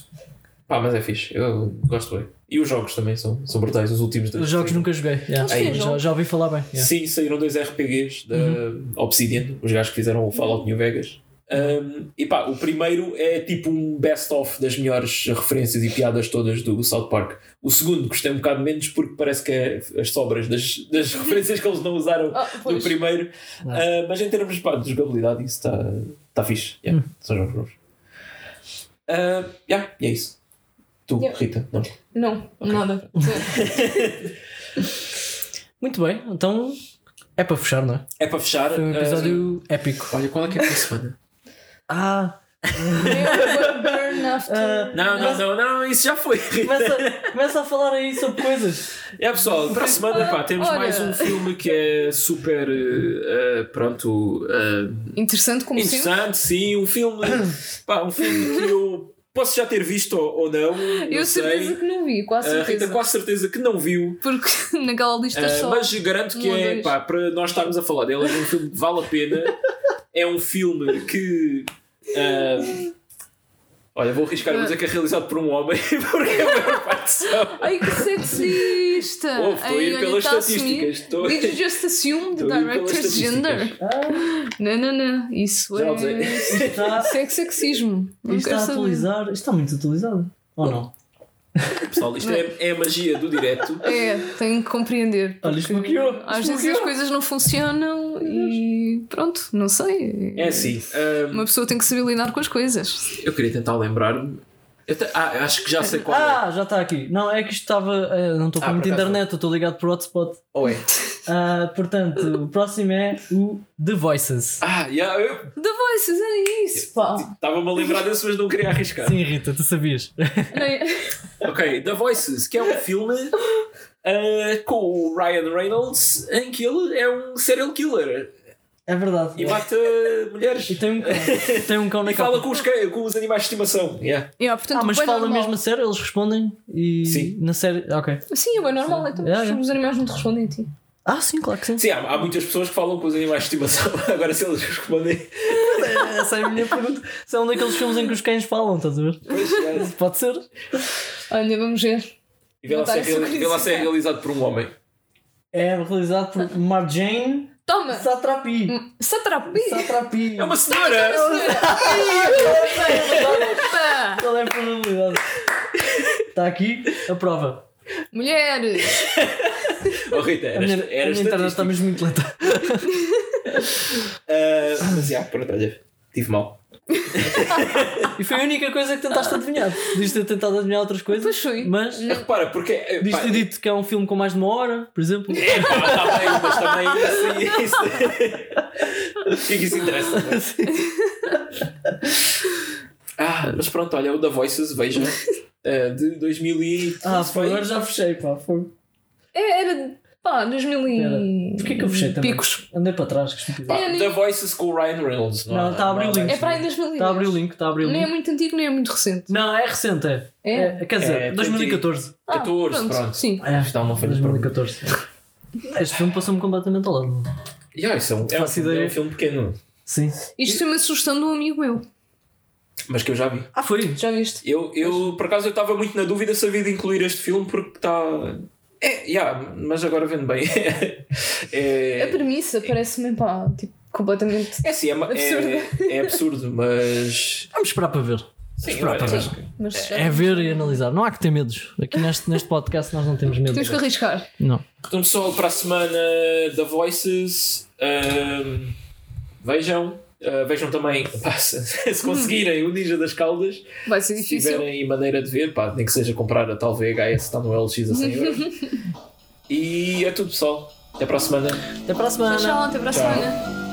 pá, mas é fixe, eu gosto bem. E os jogos também são, são brutais, os últimos dois. Os jogos nunca joguei, yeah. Tem já, já ouvi falar bem. yeah. Sim, saíram dois RPGs da Obsidian, os gajos que fizeram o Fallout New Vegas. Um, e pá, o primeiro é tipo um best-of das melhores referências e piadas todas do South Park. O segundo gostei um bocado menos porque parece que é as sobras das, das referências que eles não usaram Ah, do primeiro. Uh, mas em termos pá, de jogabilidade, isso está tá fixe. Yeah, São jogos bons. Uh, yeah, e é isso. Tu, Yeah. Rita, não. não, nada. Muito bem, então é para fechar, não é? É para fechar. Foi um uh, episódio épico. olha, qual é que é a semana? Ah, Never burn after. ah, Não, não, não, não, isso já foi. Começa, começa a falar aí sobre coisas. É pessoal, para a semana pá, temos Olha. mais um filme que é super eh, eh, pronto eh, Interessante como sempre. interessante, sim, um filme, pá, um filme que eu posso já ter visto ou, não, não Eu certeza sei. que não vi, quase A certeza. Rita quase certeza que não viu, Porque naquela lista eh, só. mas garanto que é pá, para nós estarmos a falar dele, é um filme que vale a pena. É um filme que eh, Olha, vou arriscar a dizer que é realizado por um homem, porque a maior parte são. Ai que sexista! Oh, estou a ir pelas tá estatísticas, estou- Did you just assume the director's gender? estatísticas. Não, não, não. Isso Já é. Isso é sexismo. Isto está atualizar. Isto está muito atualizado. Ou não? Pessoal, isto é, é a magia do direto. É, tenho que compreender. Olha, isto bloqueou, Às isto vezes as coisas não funcionam e pronto, não sei. É assim. hum, Uma pessoa tem que saber lidar com as coisas. eu queria tentar lembrar-me. Eu te- Ah, acho que já sei qual é. Ah, já está aqui. Não, é que isto estava. eh, não estou com Ah, muita internet, estou ligado por hotspot. Ou é? Ah, portanto, o próximo é o The Voices. Ah, yeah, eu The Voices, é isso, pá. estava-me a lembrar desse, mas não queria arriscar. Sim, Rita, tu sabias. Ok, The Voices, que é um filme ah, com o Ryan Reynolds em que ele é um serial killer É verdade. e mata mulheres. E tem um cão. Tem um cão na E fala com os, com os animais de estimação. Yeah. Yeah, portanto, Ah, mas bué fala normal. mesmo a sério, eles respondem e Sim. na série. Ok. Sim, é bem normal. Então, Yeah, yeah. os animais não te respondem a ti. Ah, sim, claro que sim. Sim, há, há muitas pessoas que falam com os animais de estimação. Agora, se eles respondem. Essa é a minha pergunta. Se é um daqueles filmes em que os cães falam, estás a ver? Pois, yeah. Pode ser. Olha, vamos ver. E vê lá, Não se é essa reali- vê lá se é curiosidade. realizado por um homem. É realizado por Marjane Toma! Satrapi. Satrapi! Satrapi. É uma senhora! Pá! Qual é a probabilidade? Está aqui a prova. Mulheres! Oh, Rita, A era, minha, esta- a era minha internet estatística. está mesmo muito lenta. Ah, mas já, pronto, olha, tive mal. E foi a única coisa que tentaste adivinhar. Podias ter tentado adivinhar outras coisas. Pois foi. Mas Repara, porque. eh, pá, ter dito que é um filme com mais de uma hora, por exemplo. É pá, está bem, mas também isso. isso o que é que isso interessa? ah, mas pronto, olha, o da Voices, veja. eh, de 2000 e. Ah, foi, agora já fechei, pá. Foi. É, era. Pá, 2000 e. Porquê que eu fechei também? Picos. Andei para trás, que estupidez. Pá, É, The Voices com o Ryan Reynolds. Não, está a abrir o link. mais. É para aí 2010. Está a abrir o link, está a abrir o Nem é link. muito antigo, nem é muito recente. Não, é recente, é. É? quer dizer, É, 2014. Ah, 14, pronto. Sim. É, Isto não foi de 2014. Este filme passou-me completamente ao lado. Yeah, isso é um, é, um, é um filme pequeno, Sim. Isto foi uma sugestão de um amigo meu. mas que eu já vi. Ah, foi? Já viste? Eu, eu por acaso, eu estava muito na dúvida se havia de incluir este filme porque está. É, yeah, mas agora vendo bem. A é, premissa parece-me pá, tipo, completamente. é assim, é, ma- é, é absurdo, mas. Vamos esperar para ver. Sim, Esperar para ver. Mas É ver e analisar. Não há que ter medos. Aqui neste, neste podcast nós não temos medo. temos que arriscar. Não. Então, pessoal, para a semana da Voices, ahm, vejam. Ah, vejam também, pá, se, se conseguirem, o Ninja das Caldas. Vai ser Se difícil. tiverem maneira de ver, pá, nem que seja comprar a tal VHS, está no LX a 100 euros. e é tudo, pessoal. Até para a semana. Até para a semana. Tchau, até para a Tchau. semana.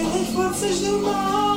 As forças do mal!